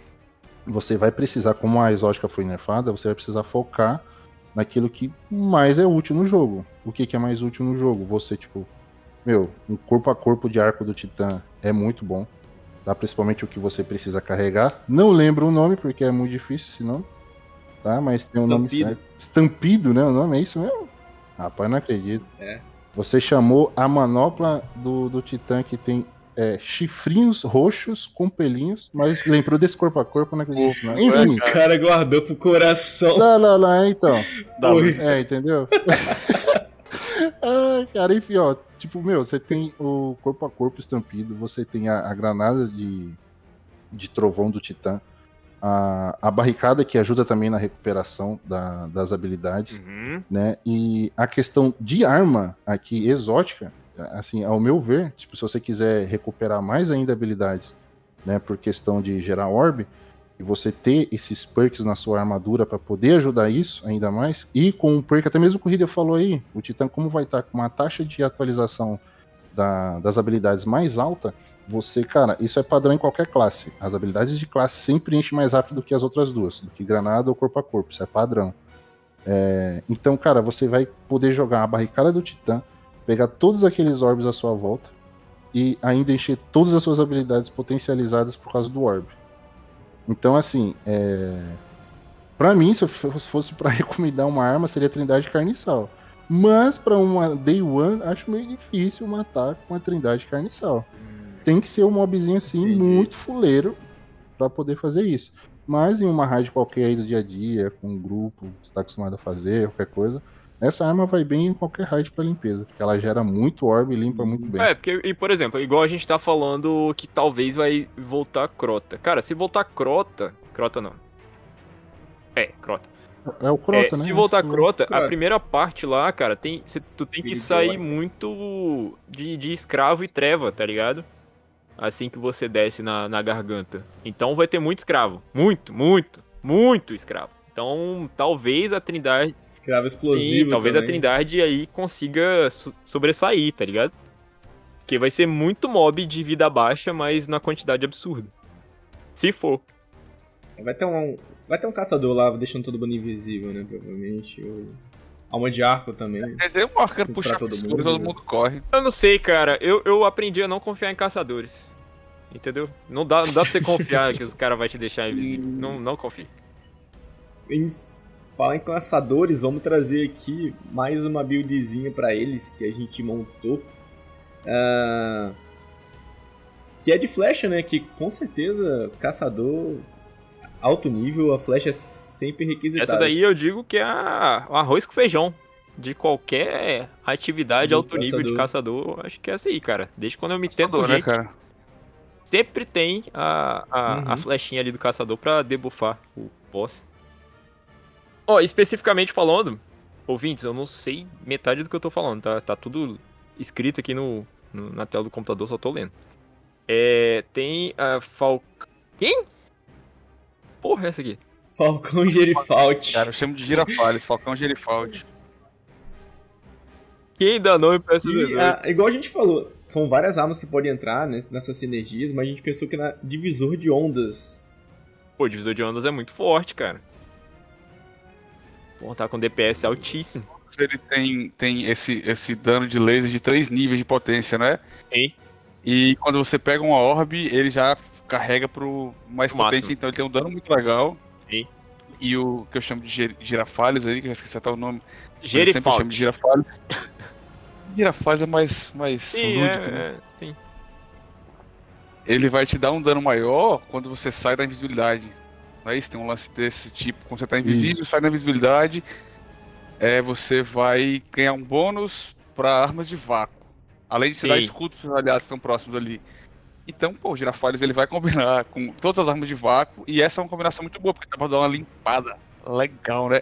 você vai precisar, como a exótica foi nerfada, você vai precisar focar naquilo que mais é útil no jogo. O que, que é mais útil no jogo? Você, tipo, meu, um corpo a corpo de arco do Titã é muito bom. Tá? Principalmente o que você precisa carregar. Não lembro o nome, porque é muito difícil esse nome. Tá? Mas tem um nome Estampido. certo. Estampido, né? O nome é isso mesmo? Rapaz, não acredito. É. Você chamou a manopla do, do Titã que tem é, chifrinhos roxos com pelinhos, mas lembrou desse corpo a corpo, não acredito. Não. Enfim, O cara guardou pro coração. lá, lá, lá, então. Dá. É, entendeu? Cara, enfim, ó. Tipo, meu, você tem o corpo a corpo estampido, você tem a, a granada de, de trovão do Titã, a, a barricada que ajuda também na recuperação da- das habilidades, Uhum. né? E a questão de arma aqui exótica, assim, ao meu ver, tipo, se você quiser recuperar mais ainda habilidades, né, por questão de gerar orb, e você ter esses perks na sua armadura para poder ajudar isso ainda mais, e com um perk, até mesmo o Corrida falou aí, o Titã como vai estar com uma taxa de atualização da- das habilidades mais alta, você, cara, isso é padrão em qualquer classe. As habilidades de classe sempre enchem mais rápido do que as outras duas, do que granada ou corpo a corpo, isso é padrão. É, então, cara, você vai poder jogar a barricada do Titã, pegar todos aqueles orbes à sua volta e ainda encher todas as suas habilidades potencializadas por causa do orb. Então, assim, é... para mim, se eu fosse para recomendar uma arma, seria Trindade Carniçal. Mas para uma Day One, acho meio difícil matar com a Trindade Carniçal. Tem que ser um mobzinho assim, Entendi. muito fuleiro para poder fazer isso. Mas em uma raid qualquer aí do dia a dia, com um grupo, você está acostumado a fazer, qualquer coisa, essa arma vai bem em qualquer raid para limpeza, porque ela gera muito orb e limpa muito bem. É, porque, e por exemplo, igual a gente tá falando que talvez vai voltar Crota. Cara, se voltar Crota. Crota não. É, Crota. É, o Crota, É, né? Se voltar Crota, a primeira parte lá, cara, tem, cê- tu tem que sair muito de, de escravo e treva, tá ligado? Assim que você desce na, na garganta. Então vai ter muito escravo. Muito, muito, muito escravo. Então talvez a Trindade. Escravo explosivo. Sim, talvez a também. Trindade aí consiga so- sobressair, tá ligado? Porque vai ser muito mob de vida baixa, mas na quantidade absurda. Se for. Vai ter um. Vai ter um caçador lá deixando todo mundo invisível, né? Provavelmente. ou- Alma de arco também. Quer dizer, o arcano puxa todo mundo. mundo, todo mundo corre. Eu não sei, cara. Eu, eu aprendi a não confiar em caçadores. Entendeu? Não dá, não dá pra você confiar que os caras vão te deixar invisível. Não, não confie. Em falar em caçadores, vamos trazer aqui mais uma buildzinha pra eles que a gente montou. Ah, que é de flecha, né? Que com certeza, caçador alto nível, a flecha é sempre requisitada. Essa daí eu digo que é a- o arroz com feijão. De qualquer atividade Do alto nível de caçador, acho que é essa aí, cara. Desde quando eu me tento, Caçador, né, gente, cara? sempre tem a, a, a Uhum. flechinha ali do caçador pra debuffar o boss. Ó, especificamente falando, ouvintes, eu não sei metade do que eu tô falando, tá? Tá tudo escrito aqui no, no- na tela do computador, só tô lendo. É, tem a Fal... Quem? Porra, é essa aqui? Falcão Gerifault. Cara, eu chamo de girafales, Falcão Gerifalte. Quem dá nome pra essa E, ah, igual a gente falou, são várias armas que podem entrar né, nessas sinergias, mas a gente pensou que na divisor de ondas. Pô, o divisor de ondas é muito forte, cara. Pô, tá com DPS altíssimo. Ele tem, tem esse, esse dano de laser de três níveis de potência, né? Sim. E quando você pega uma orb, ele já carrega pro mais Pro potente, máximo. então ele tem um dano muito legal. Sim. E o que eu chamo de gir- girafales aí, que eu esqueci até o nome. mas eu sempre chamo de girafales. girafales é mais, mais Sim, lúdico, né? é, é, sim. Ele vai te dar um dano maior quando você sai da invisibilidade. Não é isso? Tem um lance desse tipo. Quando você tá invisível, sai da invisibilidade, é, você vai ganhar um bônus pra armas de vácuo. Além de te dar escudo pros aliados que estão próximos ali. Então, pô, o Girafales ele vai combinar com todas as armas de vácuo. E essa é uma combinação muito boa, porque dá pra dar uma limpada legal, né?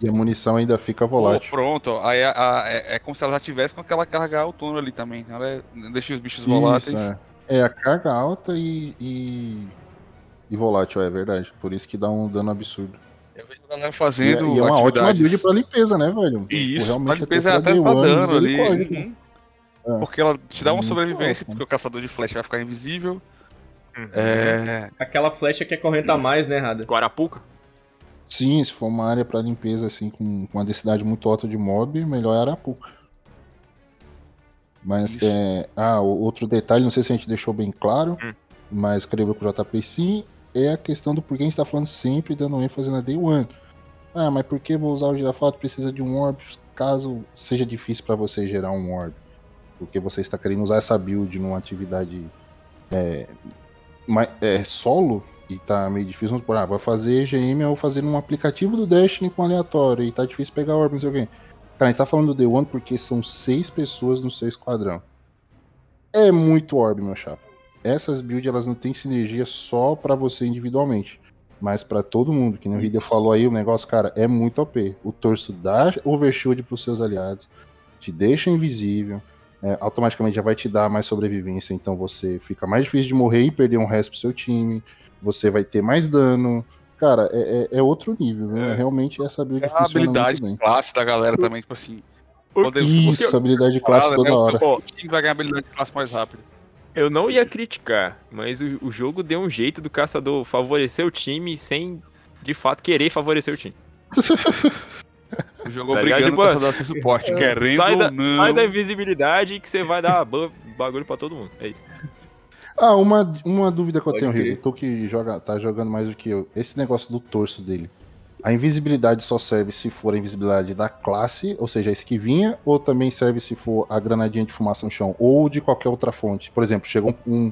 E a munição ainda fica Pô, volátil. pronto, ó, aí a- a- é, é como se ela já tivesse com aquela carga autônoma ali também. Ela é, deixa os bichos voláteis. Isso, é. É a carga alta e, e, e volátil, é verdade. Por isso que dá um dano absurdo. Eu vejo a galera E, é- fazendo e é uma ótima build pra limpeza, né, velho? Tipo, Isso, realmente a limpeza é pra até Day pra dano ali. uhum. É. Porque ela te dá uma sobrevivência, porque o caçador de flecha vai ficar invisível. Uhum. É. Aquela flecha que acorrenta mais, né, Rada? Guarapuca? Sim, se for uma área pra limpeza assim com, com uma densidade muito alta de mob, melhor é Arapuca. Mas é. Ah, o- outro detalhe, não sei se a gente deixou bem claro, Hum. mas escreveu pro JP sim, é a questão do porquê a gente tá falando sempre dando ênfase na Day One. Ah, mas por que vou usar o girafato? Precisa de um orb, caso seja difícil pra você gerar um orb. Porque você está querendo usar essa build numa atividade é, é, solo e tá meio difícil. Vamos supor, ah, vai fazer GM ou fazer num aplicativo do Destiny com aleatório e tá difícil pegar orb, não sei o quê. Cara, a gente tá falando do Day One porque são seis pessoas no seu esquadrão. É muito orb, meu chapa. Essas builds elas não têm sinergia só pra você individualmente, mas pra todo mundo. Que nem o Hideo falou aí, o negócio, cara, é muito OP. O torso dá overshield pros seus aliados, te deixa invisível, é, automaticamente já vai te dar mais sobrevivência, então você fica mais difícil de morrer e perder um resto pro seu time. Você vai ter mais dano. Cara, é, é- é outro nível? É. Realmente essa build É a habilidade muito bem. classe da galera também, tipo assim. Quando Isso, habilidade de classe toda né, hora. O time vai ganhar habilidade de classe mais rápido. Eu não ia criticar, mas o, o jogo deu um jeito do caçador favorecer o time sem, de fato, querer favorecer o time. O jogo Tá obrigando o Nicolas? caçador a ser suporte, querendo Sai da, ou não. sai da invisibilidade que você vai dar bagulho pra todo mundo. É isso. Ah, uma, uma dúvida que eu Pode tenho. Rigo. Tu que joga, tá jogando mais do que eu. Esse negócio do torso dele. A invisibilidade só serve se for a invisibilidade da classe, ou seja, a esquivinha, ou também serve se for a granadinha de fumaça no chão, ou de qualquer outra fonte. Por exemplo, chegou um,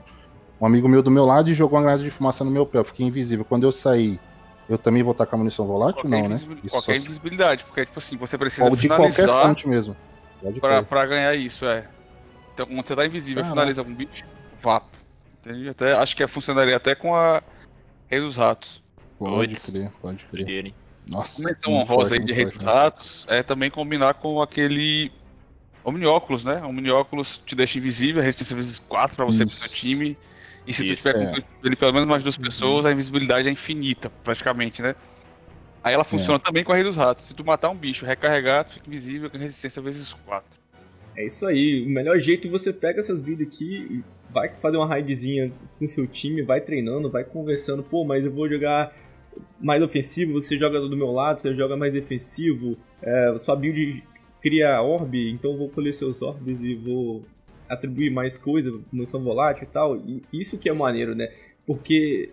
um amigo meu do meu lado e jogou uma granada de fumaça no meu pé, eu fiquei invisível. Quando eu sair, eu também vou estar com a munição volátil? Qualquer, Não, né? Isso qualquer invisibilidade, porque tipo assim, você precisa ou de qualquer finalizar fonte mesmo. Pra, pra ganhar isso, é. Então quando você tá invisível, Caraca. finaliza um bicho. Entende? Até, acho que funcionaria até com a Rei dos Ratos. Pode Puts. crer, pode crer. Nossa. Uma menção honrosa aí de Rei dos né? Ratos é também combinar com aquele Omnióculos, né? Omnióculos te deixa invisível, a resistência vezes 4 pra você e pro seu time. E se Isso, tu tiver é. com ele pelo menos mais duas Uhum. pessoas, a invisibilidade é infinita, praticamente, né? Aí É. ela funciona também com a Rei dos Ratos. Se tu matar um bicho, recarregar, tu fica invisível com resistência vezes 4. É isso aí. O melhor jeito você pega essas builds aqui e vai fazer uma raidzinha com seu time, vai treinando, vai conversando. Pô, mas eu vou jogar mais ofensivo, você joga do meu lado, você joga mais defensivo, é, sua build cria orb, então eu vou colher seus orbes e vou atribuir mais coisa, munição volátil e tal. E isso que é maneiro, né? Porque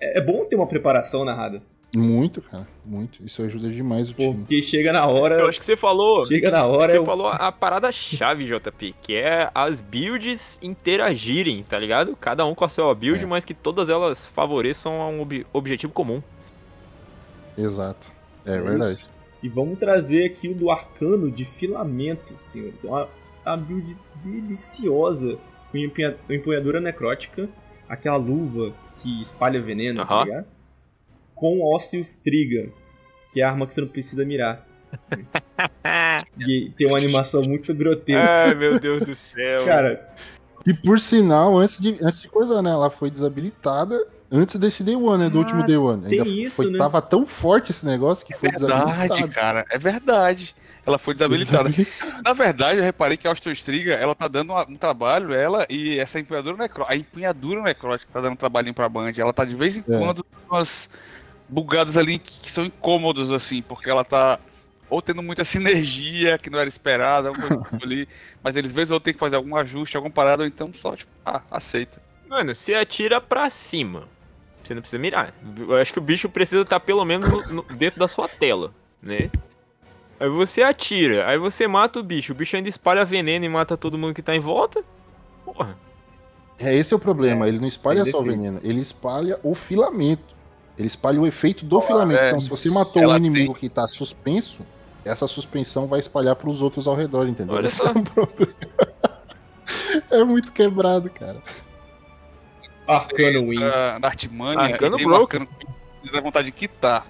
é, é bom ter uma preparação narrada. Muito, cara, muito. Isso ajuda demais o time. Porque chega na hora. Eu acho que você falou. Chega na hora. Você eu- falou a parada chave, JP, que é as builds interagirem, tá ligado? Cada um com a sua build, É. mas que todas elas favoreçam a um ob- objetivo comum. Exato. É, É verdade. isso. E vamos trazer aqui o do arcano de filamento, senhores. Uma, uma build deliciosa. Com empunha- empunhadura necrótica, aquela luva que espalha veneno, tá Aham. ligado? Com Ósseos Triga, que é a arma que você não precisa mirar. E tem uma animação muito grotesca. Ai, meu Deus do céu. Cara, E por sinal, antes de, antes de coisa, né? Ela foi desabilitada antes desse Day One, né? Do Ah, último Day One. tem Ainda isso, foi, né? Tava tão forte esse negócio que foi Verdade, desabilitado. cara. É verdade. Ela foi desabilitada. Na verdade, eu reparei que a Austrostriga, ela tá dando um trabalho, ela e essa empunhadura necrótica. A empunhadura necrótica tá dando um trabalhinho pra Band. Ela tá de vez em É. quando dando umas bugadas ali que são incômodos, assim, porque ela tá ou tendo muita sinergia que não era esperada, alguma coisa tipo ali, mas eles vezes ou tem que fazer algum ajuste, alguma parada, ou então só, tipo, ah, aceita. Mano, você atira pra cima. Você não precisa mirar. Eu acho que o bicho precisa estar pelo menos no- no- dentro da sua tela, né? Aí você atira, aí você mata o bicho. O bicho ainda espalha veneno e mata todo mundo que tá em volta. Porra. É, esse é o problema. Ele não espalha sem só o defeitos. veneno, ele espalha o filamento. Ele espalha o efeito do filamento. é, então, se você matou um inimigo que tá suspenso, essa suspensão vai espalhar pros outros ao redor, entendeu? Olha Esse só. é o problema. É muito quebrado, cara. Arcano Na, Wings. na Artimanha, Arcano e tem um Broken. arcano dá vontade de quitar.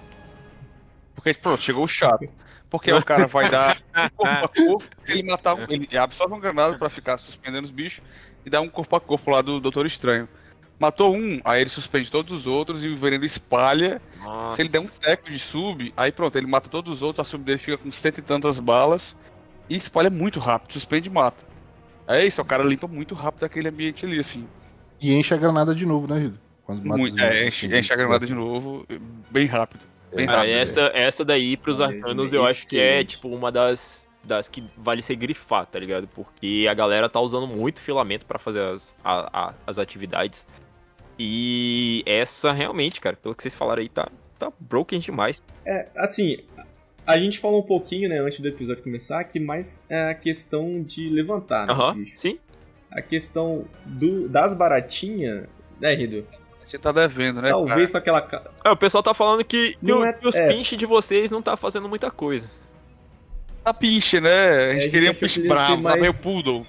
Porque, pronto, chegou o chato. Porque o cara vai dar um corpo a corpo, se ele matar um, ele absorve um granada pra ficar suspendendo os bichos e dá um corpo a corpo lá do Doutor Estranho. Matou um, aí ele suspende todos os outros e o veneno espalha. Nossa. Se ele der um teco de sub, aí pronto, ele mata todos os outros, a sub dele fica com cento e tantas balas e espalha muito rápido, suspende e mata. É isso, o cara limpa muito rápido aquele ambiente ali, assim. E enche a granada de novo, né, Rido? Quando mata Muito, é, enche, assim, enche a granada de novo, bem rápido. Bem Cara, rápido. essa, essa daí pros Ah, arcanos eu acho que é, tipo, uma das, das que vale ser grifar, tá ligado? Porque a galera tá usando muito filamento pra fazer as, a- a- as atividades. E essa realmente, cara, pelo que vocês falaram aí, tá, tá broken demais. É, assim, a gente falou um pouquinho, né, antes do episódio começar, que mais é a questão de levantar, né, bichos. sim. A questão do, das baratinhas, né, Rido? Você tá devendo, né? Talvez com aquela. É, o pessoal tá falando que, que, Não o- é- que os é. pinches de vocês não tá fazendo muita coisa. Tá pinche, né? A gente a gente queria um pinche bravo, tá mais- meio poodle.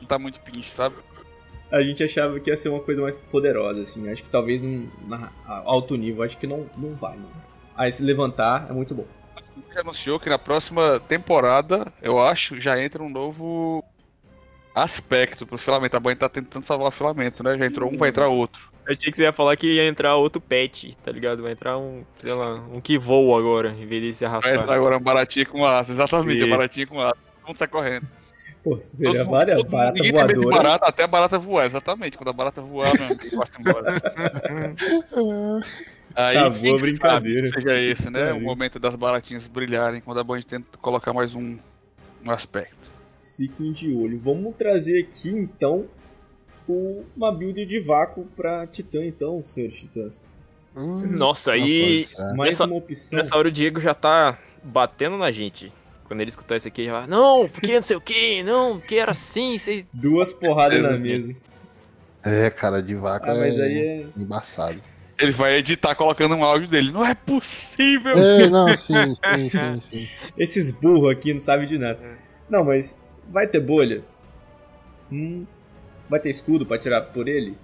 Não tá muito pinche, sabe? A gente achava que ia ser uma coisa mais poderosa, assim. Acho que talvez num, na a- alto nível, acho que não, não vai, não. Aí se levantar é muito bom. Já anunciou que na próxima temporada, eu acho, já entra um novo aspecto pro filamento. A Band tá tentando salvar o filamento, né? Já entrou um, vai entrar outro. Eu achei que você ia falar que ia entrar outro pet, tá ligado? Vai entrar um, sei lá, um que voa agora, em vez de se Vai arrastar. entrar agora uma baratinha com asa, exatamente, a Isso. baratinha com asa. Todo mundo sai correndo. Pô, seria Todo várias todo mundo- barata ninguém tem medo de voadora. barata, até a barata voar, exatamente. Quando a barata voar, meu amigo, basta embora. Aí, Acabou quem a brincadeira. sabe seja esse, né? O momento das baratinhas brilharem, quando a Band tenta colocar mais um, um aspecto. Fiquem de olho. Vamos trazer aqui, então, o- uma build de vácuo pra Titã, então, senhores Titãs. Hum, Nossa, aí é. Mais Nessa- uma opção. nessa hora o Diego já tá batendo na gente. Quando ele escutar isso aqui, já vai, não, porque não sei o que, não, porque era assim, vocês. Duas porradas na Deus mesa. É, cara, de vaca Ah, mas é aí é. embaçado. Ele vai editar colocando um áudio dele. Não é possível! É, não, sim, sim, sim, sim. Esses burros aqui não sabem de nada. Não, mas vai ter bolha? Hum, vai ter escudo pra tirar por ele?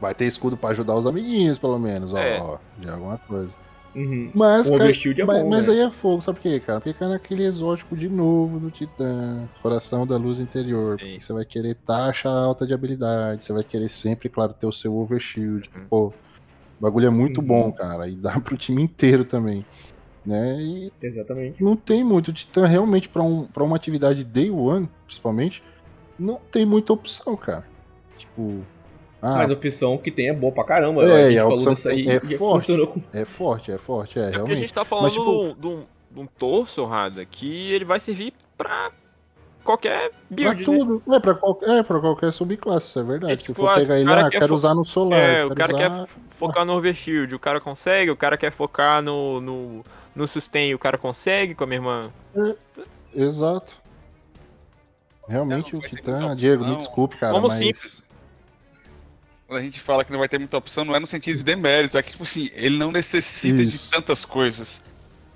Vai ter escudo pra ajudar os amiguinhos, pelo menos, ó, É. ó, de alguma coisa. Uhum. Mas, O cai- overshield é mas, bom, mas né? aí é fogo, sabe por quê, cara? Porque cai naquele exótico de novo do Titã, coração da luz interior. Sim. Porque você vai querer taxa alta de habilidade, você vai querer sempre, claro, ter o seu overshield. Uhum. Pô, o bagulho é muito Uhum. bom, cara, e dá pro time inteiro também. Né? E Exatamente. não tem muito. Titã realmente, pra, um, pra uma atividade day one, principalmente, não tem muita opção, cara. Tipo, Ah, Mas a opção que tem é boa pra caramba. É, a e gente a falou opção dessa que aí é e forte. funcionou com. é forte, é forte, é, É porque a realmente. gente tá falando Mas, tipo- de, um, de um- torso, Rada, que ele vai servir pra qualquer Pra build, né? tudo, é pra, qualquer, é pra qualquer subclasse, isso é verdade. É, Se tipo, for ah, pegar o ele, cara ah, quer quero fo- usar no solar. É, o cara quer usar... f- focar no overshield, o cara consegue, o cara quer focar no, no, no sustain, o cara consegue com a mesma. Exato. Realmente Não, o Titã, Diego, me desculpe, cara, Como mas... simples. Quando a gente fala que não vai ter muita opção, não é no sentido de demérito, é que, tipo assim, ele não necessita Isso. de tantas coisas.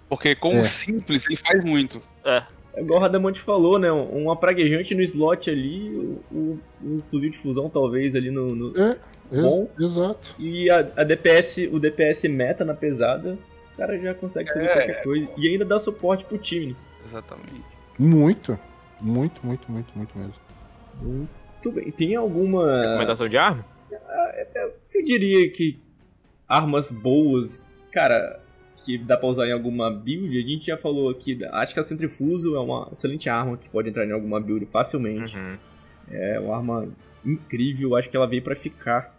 Porque com É. o simples, ele faz muito. É. É igual o Radamante falou, né? Uma praguejante no slot ali, o, o- um fuzil de fusão talvez ali no. no- É, ex- Bom. exato. E a, a DPS, o DPS meta na pesada, o cara já consegue fazer É. qualquer coisa. E ainda dá suporte pro time. né? Exatamente. Muito. Muito, muito, muito, muito mesmo. Muito bem. Tem alguma. Recomendação de arma? Eu diria que armas boas, cara, que dá pra usar em alguma build, a gente já falou aqui. Acho que a Centrifuso é uma excelente arma que pode entrar em alguma build facilmente. Uhum. É uma arma incrível, acho que ela veio pra ficar.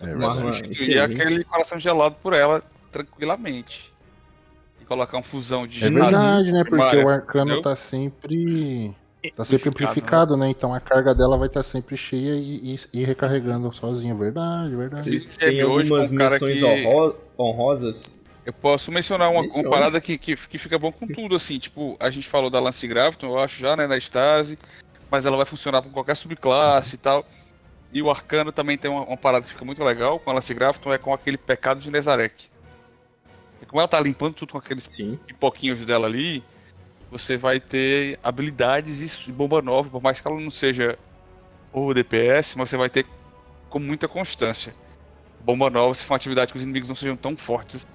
É Uma arma excelente. aquele coração gelado por ela tranquilamente. E colocar um fusão de É verdade, né? Porque primária, o arcano entendeu? tá sempre. Tá sempre Amplificado, amplificado, né? Então a carga dela vai estar sempre cheia e, e, e recarregando sozinha. Verdade, verdade. Vocês Sim, têm teve hoje algumas um menções que- honro- honrosas? Eu posso mencionar uma, uma parada que, que, que fica bom com tudo, assim, tipo, a gente falou da Lance Graviton, eu acho já, né, na Stase, mas ela vai funcionar com qualquer subclasse e tal. E o Arcano também tem uma, uma parada que fica muito legal com a Lance Graviton, é com aquele pecado de Nezarek. Como ela tá limpando tudo com aqueles Sim. pipoquinhos dela ali, você vai ter habilidades e bomba nova, por mais que ela não seja o DPS, mas você vai ter com muita constância. Bomba nova, se for uma atividade que os inimigos não sejam tão fortes.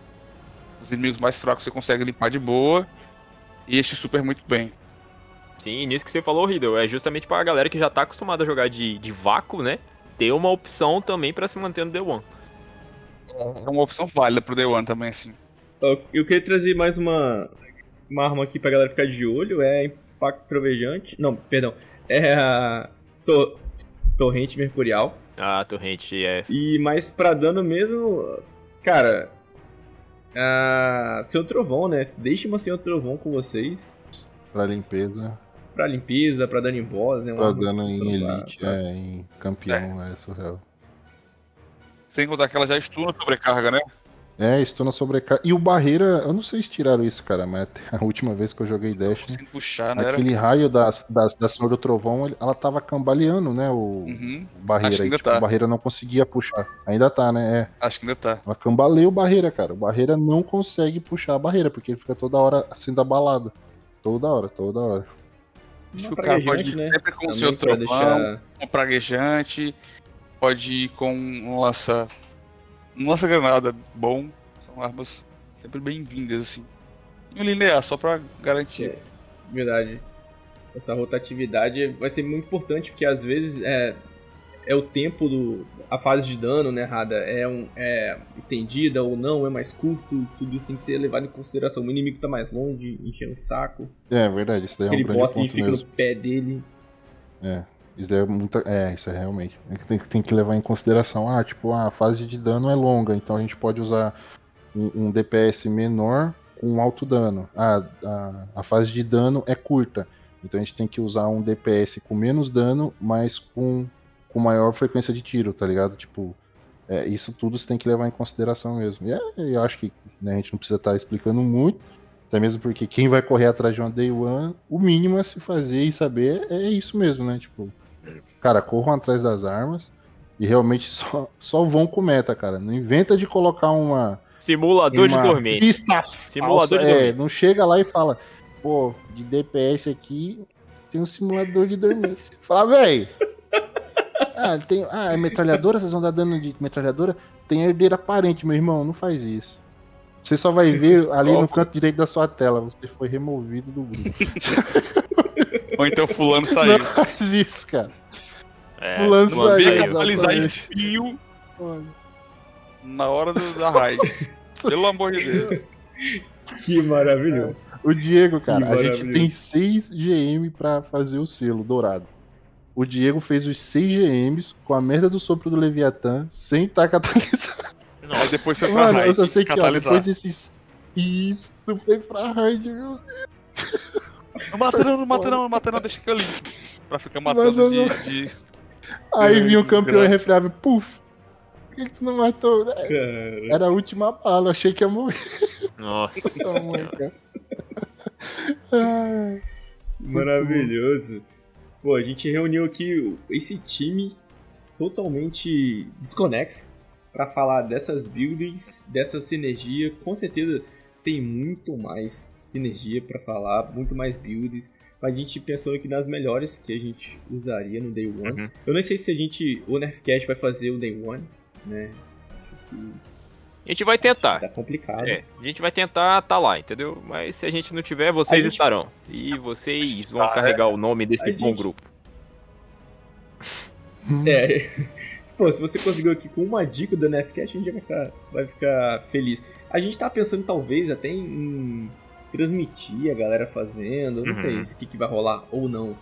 Os inimigos mais fracos você consegue limpar de boa. E este super muito bem. Sim, nisso que você falou, Riddle, é justamente pra galera que já tá acostumada a jogar de, de vácuo, né? Ter uma opção também pra se manter no Day One. É uma opção válida pro Day One também, assim. Eu queria trazer mais uma, uma arma aqui pra galera ficar de olho. É a Impacto Trovejante. Não, perdão. É a to- Torrente Mercurial. A torrente é. E mais pra dano mesmo, cara. A Senhor Trovão, né? Deixe uma Senhor Trovão com vocês. Pra limpeza, Pra limpeza, pra dano em boss, né? Uma pra dano em funciona pra- elite, pra- é, em campeão, é, surreal. Sem contar que ela já estuna sobrecarga, né? É, estou na sobrecarga. E o barreira, eu não sei se tiraram isso, cara, mas até a última vez que eu joguei Dash, Sem puxar, né? Era... aquele raio das, das, da Senhor do Trovão, ela tava cambaleando, né? O Uhum, barreira. Acho que e, tipo, tá. o barreira não conseguia puxar. Ainda tá, né? É. acho que ainda tá. Ela cambaleia o barreira, cara. O barreira não consegue puxar a barreira, porque ele fica toda hora sendo abalado. Toda hora, toda hora. Uma que o cara pode praguejante, ir né? sempre com o seu trovão, deixar. um praguejante, pode ir com um lança. Um lança-granada bom. São armas sempre bem-vindas, assim. E um linear, só pra garantir. É. Verdade. Essa rotatividade vai ser muito importante, porque às vezes é, é o tempo do. A fase de dano, né, Rada? É, um, é estendida ou não, é mais curto, tudo isso tem que ser levado em consideração. O inimigo tá mais longe, enchendo o saco. É verdade, isso daí é um Aquele grande boss que fica mesmo. no pé dele. É. Isso daí é muita. É, isso é realmente. É que tem, tem que levar em consideração, ah, tipo, a fase de dano é longa, então a gente pode usar um, um DPS menor com alto dano. Ah, a, a fase de dano é curta. Então a gente tem que usar um DPS com menos dano, mas com, com maior frequência de tiro, tá ligado? Tipo, é, isso tudo você tem que levar em consideração mesmo. E é, eu acho que né, a gente não precisa estar explicando muito. Até mesmo porque quem vai correr atrás de uma Day One, o mínimo a se fazer e saber é isso mesmo, né? Tipo, cara, corram atrás das armas e realmente só, só vão com meta, cara. Não inventa de colocar uma. Simulador de uma dormente. Pista Simulador falsa. de É, dormente. não chega lá e fala, pô, de DPS aqui tem um simulador de dormente. Fala, véi. Ah, tem, ah, é metralhadora? Vocês vão dar dano de metralhadora? Tem herdeira aparente, meu irmão. Não faz isso. Você só vai ver ali no canto direito da sua tela. Você foi removido do grupo. Ou então fulano saiu. Não faz isso, cara. É, Lança mano, aí, Vem veio. atualizar exatamente. espinho Olha. na hora do, da raid. Pelo amor de Deus. Que maravilhoso. O Diego, cara, a gente tem 6 GM pra fazer o selo dourado. o Diego fez os 6 GMs com a merda do sopro do Leviatã sem estar catalisado. Aí Nossa, depois foi pra Mano, eu hard, só sei que ó, depois desses. Isso foi pra hard, meu Deus. Não mata não, não mata não, não mata não, deixa que eu limpo. Pra ficar matando não, de, de- Aí vinha o campeão graça. refriável, puf. Por que, que tu não matou? Cara, Era a última bala, achei que ia morrer. nossa. Ai, maravilhoso. Pô, a gente reuniu aqui esse time totalmente desconexo pra falar dessas builds, dessa sinergia. Com certeza tem muito mais sinergia pra falar, muito mais builds. Mas a gente pensou aqui nas melhores que a gente usaria no Day One. Uhum. Eu não sei se a gente, o Nerfcast vai fazer o Day One, né? Acho que A gente vai tentar. tá complicado. É, a gente vai tentar tá lá, entendeu? Mas se a gente não tiver, vocês gente- estarão. E vocês vão Ah, carregar o nome desse A bom gente- grupo. É. Pô, se você conseguiu aqui com uma dica do NFCast, a gente já vai ficar, vai ficar feliz. A gente tá pensando talvez até em transmitir a galera fazendo, eu não Uhum. sei o que, que vai rolar ou não.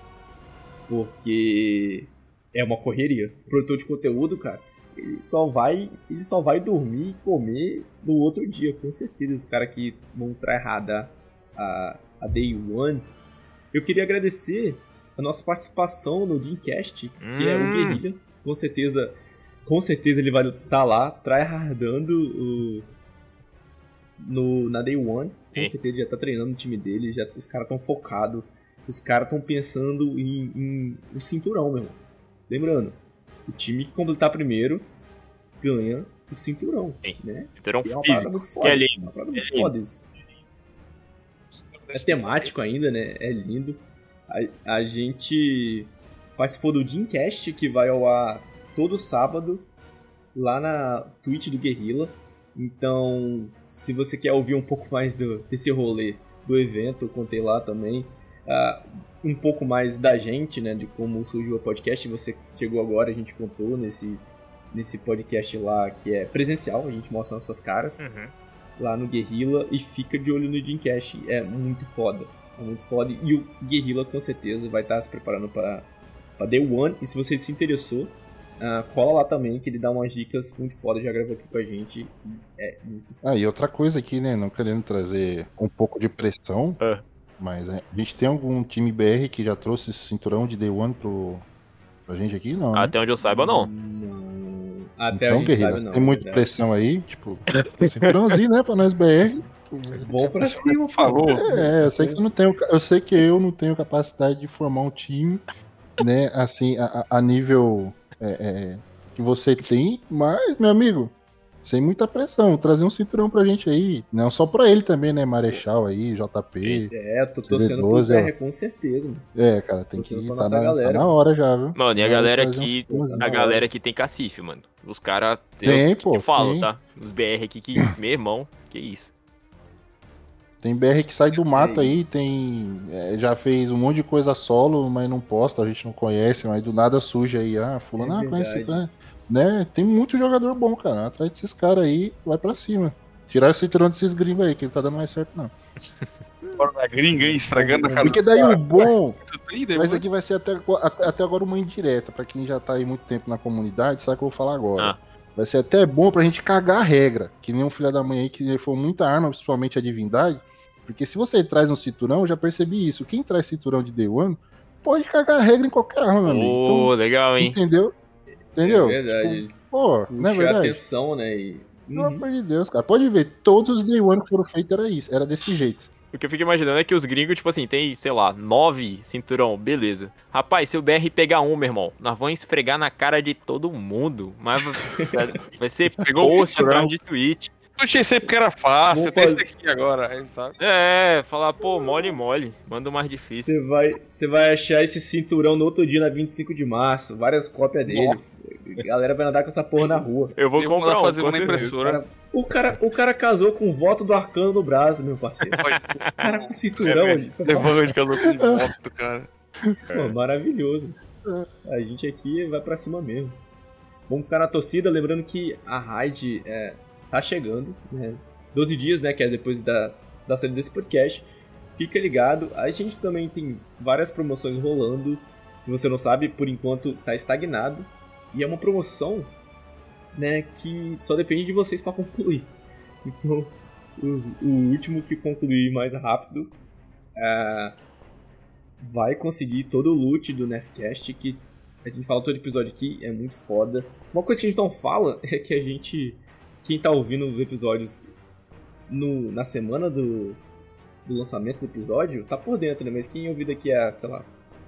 Porque é uma correria. O produtor de conteúdo, cara, ele só vai, ele só vai dormir e comer no outro dia, com certeza. Os caras que vão tryhardar a, a Day One. Eu queria agradecer a nossa participação no Dreamcast, que é o Hum. Guerrilha. Com certeza, com certeza ele vai estar lá, tryhardando o, no, na Day One. Com Sim. certeza já tá treinando o time dele, já, os caras estão focados. Os caras estão pensando em, em o cinturão, meu irmão. Lembrando, o time que completar primeiro ganha o cinturão, Sim. né? Cinturão é uma físico. muito que foda. é lindo, uma parada muito é foda isso. É temático ainda, né? É lindo. A, a gente participou do Dreamcast, que vai ao ar todo sábado, lá na Twitch do Guerrilla. Então, se você quer ouvir um pouco mais do, desse rolê do evento, eu contei lá também. ah, um pouco mais da gente, né? De como surgiu o podcast. Você chegou agora, a gente contou nesse, nesse podcast lá que é presencial, a gente mostra nossas caras Uhum. lá no Guerrilla e fica de olho no Dreamcast. É muito foda. É muito foda. E o Guerrilla com certeza vai estar se preparando para para Day One. E se você se interessou, ah, cola lá também, que ele dá umas dicas muito foda. Já gravou aqui com a gente. E é muito foda. Ah, e outra coisa aqui, né? Não querendo trazer um pouco de pressão, É. mas é, a gente tem algum time BR que já trouxe esse cinturão de Day One pro, pra gente aqui? Não. né? Até onde eu saiba, não. Não. Até então, Guerreiro, sabe, não. tem muita verdade. pressão aí, tipo, cinturãozinho, né, pra nós BR. Vamos pra cima. Falou. É, eu sei que eu não tenho, eu sei que eu não tenho capacidade de formar um time, né, assim, a- a nível é, é, que você tem, mas, meu amigo, sem muita pressão, trazer um cinturão pra gente aí, não só pra ele também, né, Marechal aí, JP, É, tô torcendo pro CD12, ó. BR, com certeza, mano. é, cara, tem que pra tá na, tá na hora já, viu? Mano, e a galera aqui. A galera que tem cacife, mano. Os caras. Tem, eu pô, te falo, tem. tá? Os BR aqui que. Meu irmão, que isso. Tem BR que sai do mato aí. tem. é, já fez um monte de coisa solo, mas não posta, a gente não conhece, mas do nada surge aí, ah, fulano, É ah, conhece, né? né? Tem muito jogador bom, cara. Atrás desses caras aí, vai pra cima. Tirar esse cinturão desses gringos aí, que não tá dando mais certo, não. Fora da gringa, hein? Esfregando a cara Porque daí o bom. Daí Mas aqui vai ser até, até, agora uma indireta, pra quem já tá aí muito tempo na comunidade, sabe o que eu vou falar agora. Ah. Vai ser até bom pra gente cagar a regra, que nem um filho da mãe aí que for muita arma, principalmente a divindade. Porque se você traz um cinturão, eu já percebi isso. Quem traz cinturão de Day One pode cagar a regra em qualquer arma, meu amigo. Então, legal, hein? entendeu? Entendeu? É verdade. Tipo, pô, não é Puxa verdade? atenção, né? E... Pelo Uhum. amor de Deus, cara. Pode ver, todos os Day One que foram feitos era isso, era desse jeito. O que eu fico imaginando é que os gringos, tipo assim, tem, sei lá, nove cinturão, beleza. Rapaz, se o BR pegar um, meu irmão, nós vamos esfregar na cara de todo mundo. Mas vai- vai ser Pegou o post cinturão. atrás de tweet. Eu achei sempre porque era fácil, Vou tem esse aqui agora, sabe? É, falar, pô, mole, mole. Manda o mais difícil. Você vai, você vai achar esse cinturão no outro dia, na 25 de março, várias cópias dele. A galera vai andar com essa porra na rua. Eu vou Eu vou comprar um, fazer com uma impressora. O cara, o cara casou com o voto do arcano no braço, meu parceiro. O cara com cinturão, É, ele Levando de casou com moto, cara. Pô, maravilhoso. A gente aqui vai pra cima mesmo. Vamos ficar na torcida, lembrando que a raid é, tá chegando, né? 12 dias, né? Que é depois da, da saída desse podcast. Fica ligado. A gente também tem várias promoções rolando. Se você não sabe, por enquanto tá estagnado. E é uma promoção, né, que só depende de vocês para concluir. Então, os, o último que concluir mais rápido uh, vai conseguir todo o loot do Nefcast, que a gente fala todo episódio aqui, é muito foda. Uma coisa que a gente não fala é que a gente, quem tá ouvindo os episódios no, na semana do, do lançamento do episódio, tá por dentro, né? Mas quem ouviu daqui a, sei lá,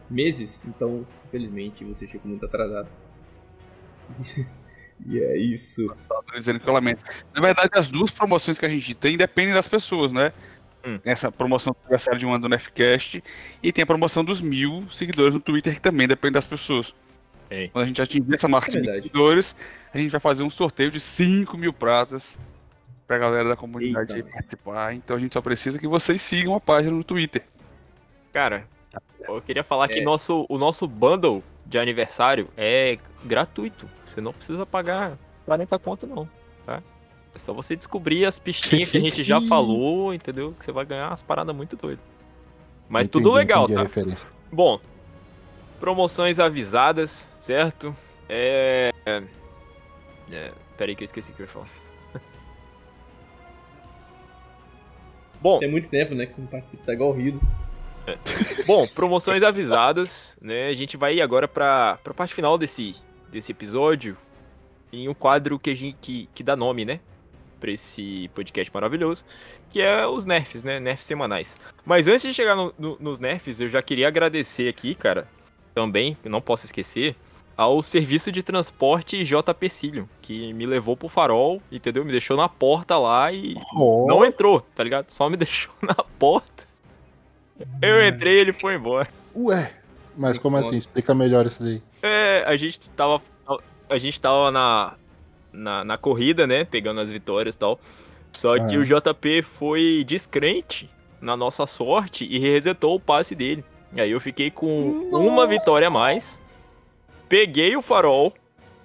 meses, então, infelizmente, você chegou muito atrasado. e é isso. Na verdade, as duas promoções que a gente tem dependem das pessoas, né? Hum. Essa promoção do aniversário de um ano do Nefcast e tem a promoção dos mil seguidores no Twitter, que também depende das pessoas. Ei. Quando a gente atingir essa marca é de seguidores, a gente vai fazer um sorteio de 5 mil pratas pra galera da comunidade Eita, participar. Então a gente só precisa que vocês sigam a página no Twitter. Cara, eu queria falar é. que nosso, o nosso bundle de aniversário é gratuito. Você não precisa pagar 40 conto, não, tá? É só você descobrir as pistinhas que a gente já falou, entendeu? Que você vai ganhar umas paradas muito doidas. Mas entendi, tudo legal, tá? Bom, promoções avisadas, certo? É. É. Peraí que eu esqueci o que eu ia falar. Bom. Tem muito tempo, né? Que você não participa, tá igual o Rido. É. Bom, promoções avisadas, né? A gente vai agora pra, pra parte final desse, desse episódio. Em um quadro que, a gente, que, que dá nome, né? Pra esse podcast maravilhoso. Que é os nerfs, né? Nerfs semanais. Mas antes de chegar no, no, nos nerfs, eu já queria agradecer aqui, cara. Também, não posso esquecer ao serviço de transporte JP Cílio, que me levou pro farol, entendeu? Me deixou na porta lá e oh. não entrou, tá ligado? Só me deixou na porta. Eu entrei e ele foi embora. Ué, mas como assim? Explica melhor isso daí. É, a gente tava. A gente tava na, na, na corrida, né? Pegando as vitórias e tal. Só ah. que o JP foi descrente na nossa sorte e resetou o passe dele. E aí eu fiquei com Nossa. uma vitória a mais Peguei o farol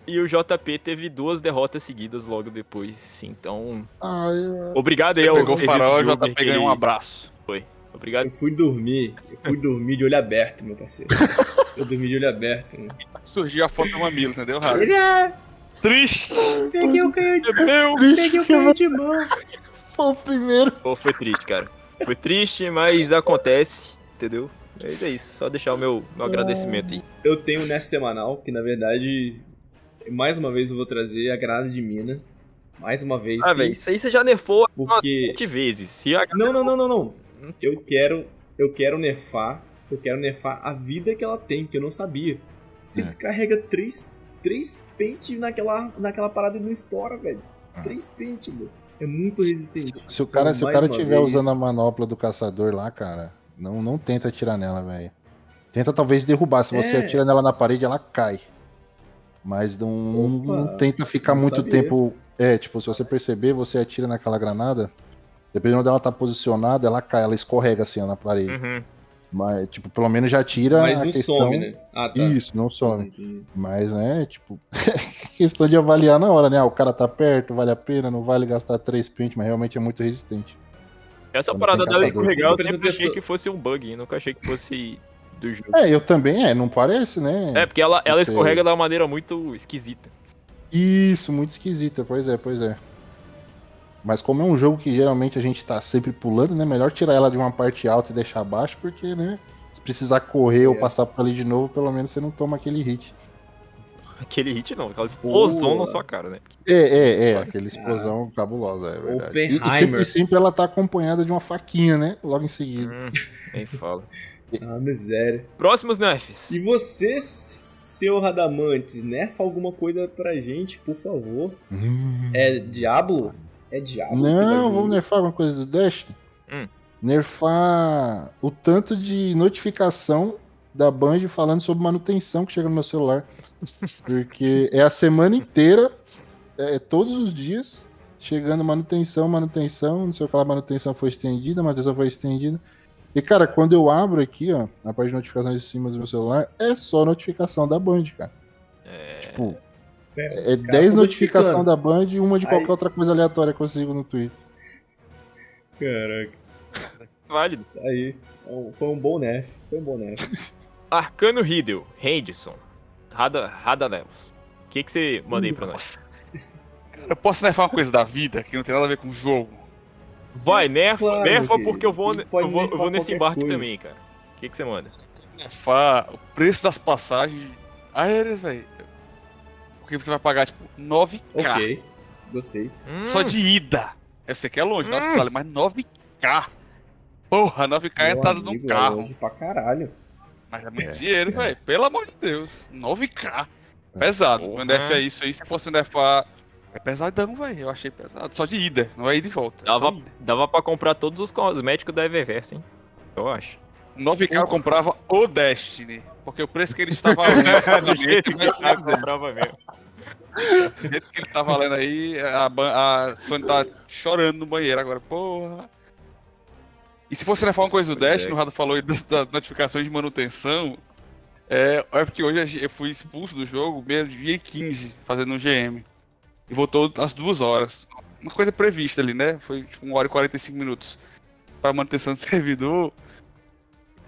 e o JP teve duas derrotas seguidas logo depois. Então. Ai, obrigado Você aí ao pegou o farol e o JP ganhou um abraço. Foi. Obrigado. Eu fui dormir. Eu fui dormir de olho aberto, meu parceiro. Eu dormi de olho aberto. Mano. Surgiu a foto do mamilo, entendeu, Rafa? Ele é... Triste! Peguei o canhão de mão. Peguei o canhão de mão. Foi o primeiro. Pô, foi triste, cara. Foi triste, mas acontece, entendeu? Mas é isso, só deixar o meu, meu agradecimento aí. Eu tenho um nerf semanal, que na verdade, mais uma vez eu vou trazer a granada de mina. Mais uma vez. Ah, velho, isso aí você já nerfou porque... sete vezes. Se a... Não, não, não, não, não. Eu quero, eu quero nerfar, eu quero nerfar a vida que ela tem, que eu não sabia. Você é. descarrega três, três pente naquela, naquela parada e não estoura, velho. Ah. Três pente, mano. É muito resistente. Se, se o cara, então, se o cara tiver vez... usando a manopla do caçador lá, cara, não, não tenta atirar nela, velho. Tenta talvez derrubar. Se você é. atira nela na parede, ela cai. Mas não, não tenta ficar muito sabia. tempo. É, tipo, se você perceber, você atira naquela granada. Dependendo de ela tá posicionada, ela cai, ela escorrega assim ó, na parede. Uhum. Mas, tipo, pelo menos já tira. Mas não questão... some, né? Ah, tá. Isso, não some. Entendi. Mas, né, tipo, questão de avaliar na hora, né? Ah, o cara tá perto, vale a pena, não vale gastar três pente, mas realmente é muito resistente. Essa Quando parada dela escorregar, eu sempre achei que fosse um bug, nunca achei que fosse do jogo. É, eu também, é, não parece, né? É, porque ela, ela escorrega de uma maneira muito esquisita. Isso, muito esquisita, pois é, pois é. Mas como é um jogo que geralmente a gente tá sempre pulando, né? Melhor tirar ela de uma parte alta e deixar abaixo, porque, né? Se precisar correr é. ou passar por ali de novo, pelo menos você não toma aquele hit. Aquele hit não, aquela explosão na sua cara, né? É, é, é, aquela explosão cabulosa, é verdade. E, e, sempre, sempre ela tá acompanhada de uma faquinha, né? Logo em seguida. Hum, nem fala. ah, miséria. Próximos nerfs. E você, seu Radamantes, nerfa alguma coisa pra gente, por favor? Hum. É Diablo? É Diablo? Não, vamos nerfar alguma coisa do Dash? Hum. Nerfar o tanto de notificação da Band falando sobre manutenção que chega no meu celular. Porque é a semana inteira, é, é, todos os dias, chegando manutenção, manutenção, não sei o que lá, manutenção foi estendida, manutenção foi estendida. E, cara, quando eu abro aqui, ó, na parte de notificações de cima do meu celular, é só notificação da Band, cara. É... Tipo, é, é 10 notificações da Band e uma de qualquer Aí... outra coisa aleatória que eu consigo no Twitter. Caraca. Válido. Aí, foi um bom nerf. Foi um bom nerf. Arcano Riddle, Henderson, Rada, Rada Levels. O que, que você manda aí pra nós? Cara, eu posso nerfar uma coisa da vida que não tem nada a ver com o jogo. Vai, nerfa, Claro, nerfa porque eu vou, eu vou, eu vou nesse embarque coisa. também, cara. O que, que você manda? Nerfar o preço das passagens aéreas, velho. Porque você vai pagar, tipo, 9k. Ok, gostei. Só Hum, de ida. Eu sei que é longe, nossa, Hum. vale, mas 9k. Porra, 9k é entrada num é carro. longe pra caralho. Mas é muito É, dinheiro, é. velho. Pelo amor de Deus. 9k. É. Pesado. Porra. Quando é isso aí, se fosse nerfar. É pesadão, velho. Eu achei pesado. Só de ida, não é ida e volta. É Dava, ida. dava pra comprar todos os cosméticos da Eververse, hein? Eu acho. 9k eu comprava o Destiny. Porque o preço que ele estava valendo. Do jeito que o cara comprava mesmo. Do jeito que ele tá valendo aí, a, a Sony tá chorando no banheiro agora, porra. E se fosse levar uma coisa do Dash, é. o Rado falou das, das notificações de manutenção, é, é porque hoje eu fui expulso do jogo meio-dia e 15, fazendo um GM. E voltou às duas horas. Uma coisa prevista ali, né? Foi tipo 1 hora e 45 minutos pra manutenção do servidor.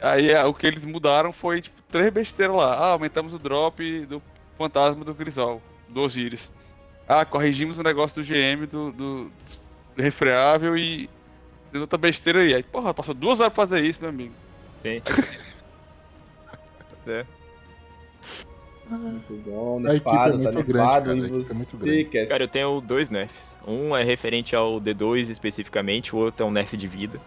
Aí é, o que eles mudaram foi, tipo, três besteiras lá. Ah, aumentamos o drop do fantasma do Crisol, do Osiris. Ah, corrigimos o negócio do GM do, do, do refreável e deu outra besteira aí. Aí, porra, passou duas horas pra fazer isso, meu amigo. Sim. é. Muito bom, A equipe é nerfado, tá grande, nerfado. cara, e é você quer. Cara, eu tenho dois nerfs. Um é referente ao D2 especificamente, o outro é um nerf de vida.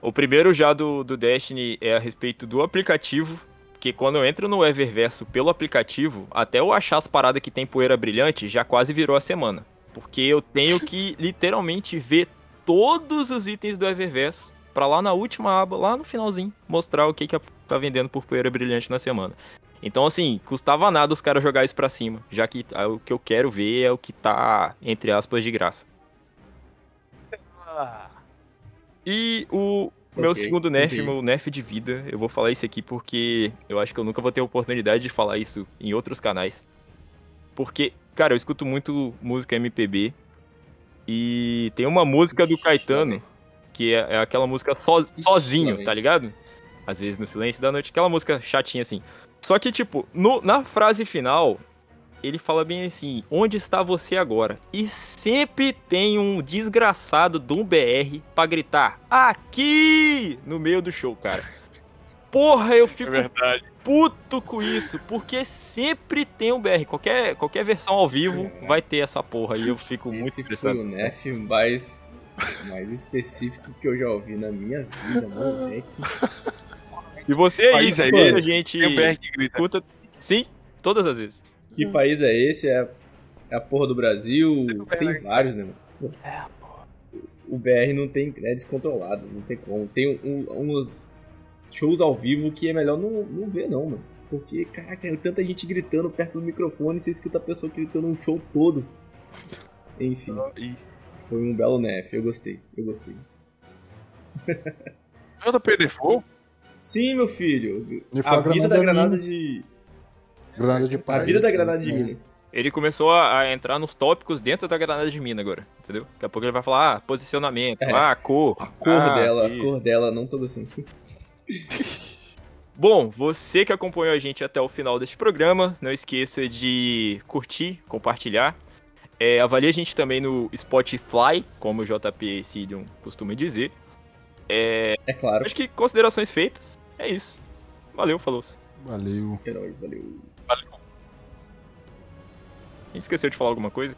O primeiro já do, do Destiny é a respeito do aplicativo, que quando eu entro no Eververso pelo aplicativo, até eu achar as paradas que tem poeira brilhante, já quase virou a semana. Porque eu tenho que literalmente ver todos os itens do Eververso pra lá na última aba, lá no finalzinho, mostrar o que, que tá vendendo por poeira brilhante na semana. Então, assim, custava nada os caras jogar isso pra cima, já que ah, o que eu quero ver é o que tá, entre aspas, de graça. E o meu Ok, segundo nerf, entendi. meu nerf de vida, eu vou falar isso aqui porque eu acho que eu nunca vou ter oportunidade de falar isso em outros canais. Porque, cara, eu escuto muito música MPB e tem uma música do Caetano que é, é aquela música so- sozinho, tá ligado? Às vezes no silêncio da noite, aquela música chatinha assim. Só que, tipo, no- na frase final, ele fala bem assim: onde está você agora? E sempre tem um desgraçado de um BR pra gritar: aqui! No meio do show, cara. Porra, eu É fico verdade. Puto com isso, porque sempre tem um BR. Qualquer, qualquer versão ao vivo vai ter essa porra e eu fico muito Esse foi estressado. o nerf mais, mais específico que eu já ouvi na minha vida, moleque. E você aí, é esse? a gente Tem o BR que grita. escuta. Sim, todas as vezes. Que país é esse? É, é a porra do Brasil? BR Tem é- vários, né, mano? Pô, O BR não tem. É descontrolado, não tem como. Tem um- uns shows ao vivo que é melhor não, não ver, não, mano. Porque, caraca, é tanta gente gritando perto do microfone, você escuta a pessoa gritando um show todo. Enfim, E foi um belo nerf, eu gostei, eu gostei. JP Default? Sim, meu filho. A a vida da granada de. Granada de A paz. vida da granada de É. mina. Ele começou a, a entrar nos tópicos dentro da granada de mina agora, entendeu? Daqui a pouco ele vai falar, ah, posicionamento, É. ah, cor. A cor ah, dela, a isso. cor dela, não tô gostando. Bom, você que acompanhou a gente até o final deste programa, não esqueça de curtir, compartilhar. É, avalie a gente também no Spotify, como o JP Sidion costuma dizer. É claro. Acho que considerações feitas. É isso. Valeu, falou. Valeu. Heróis, valeu. Esqueceu de falar alguma coisa?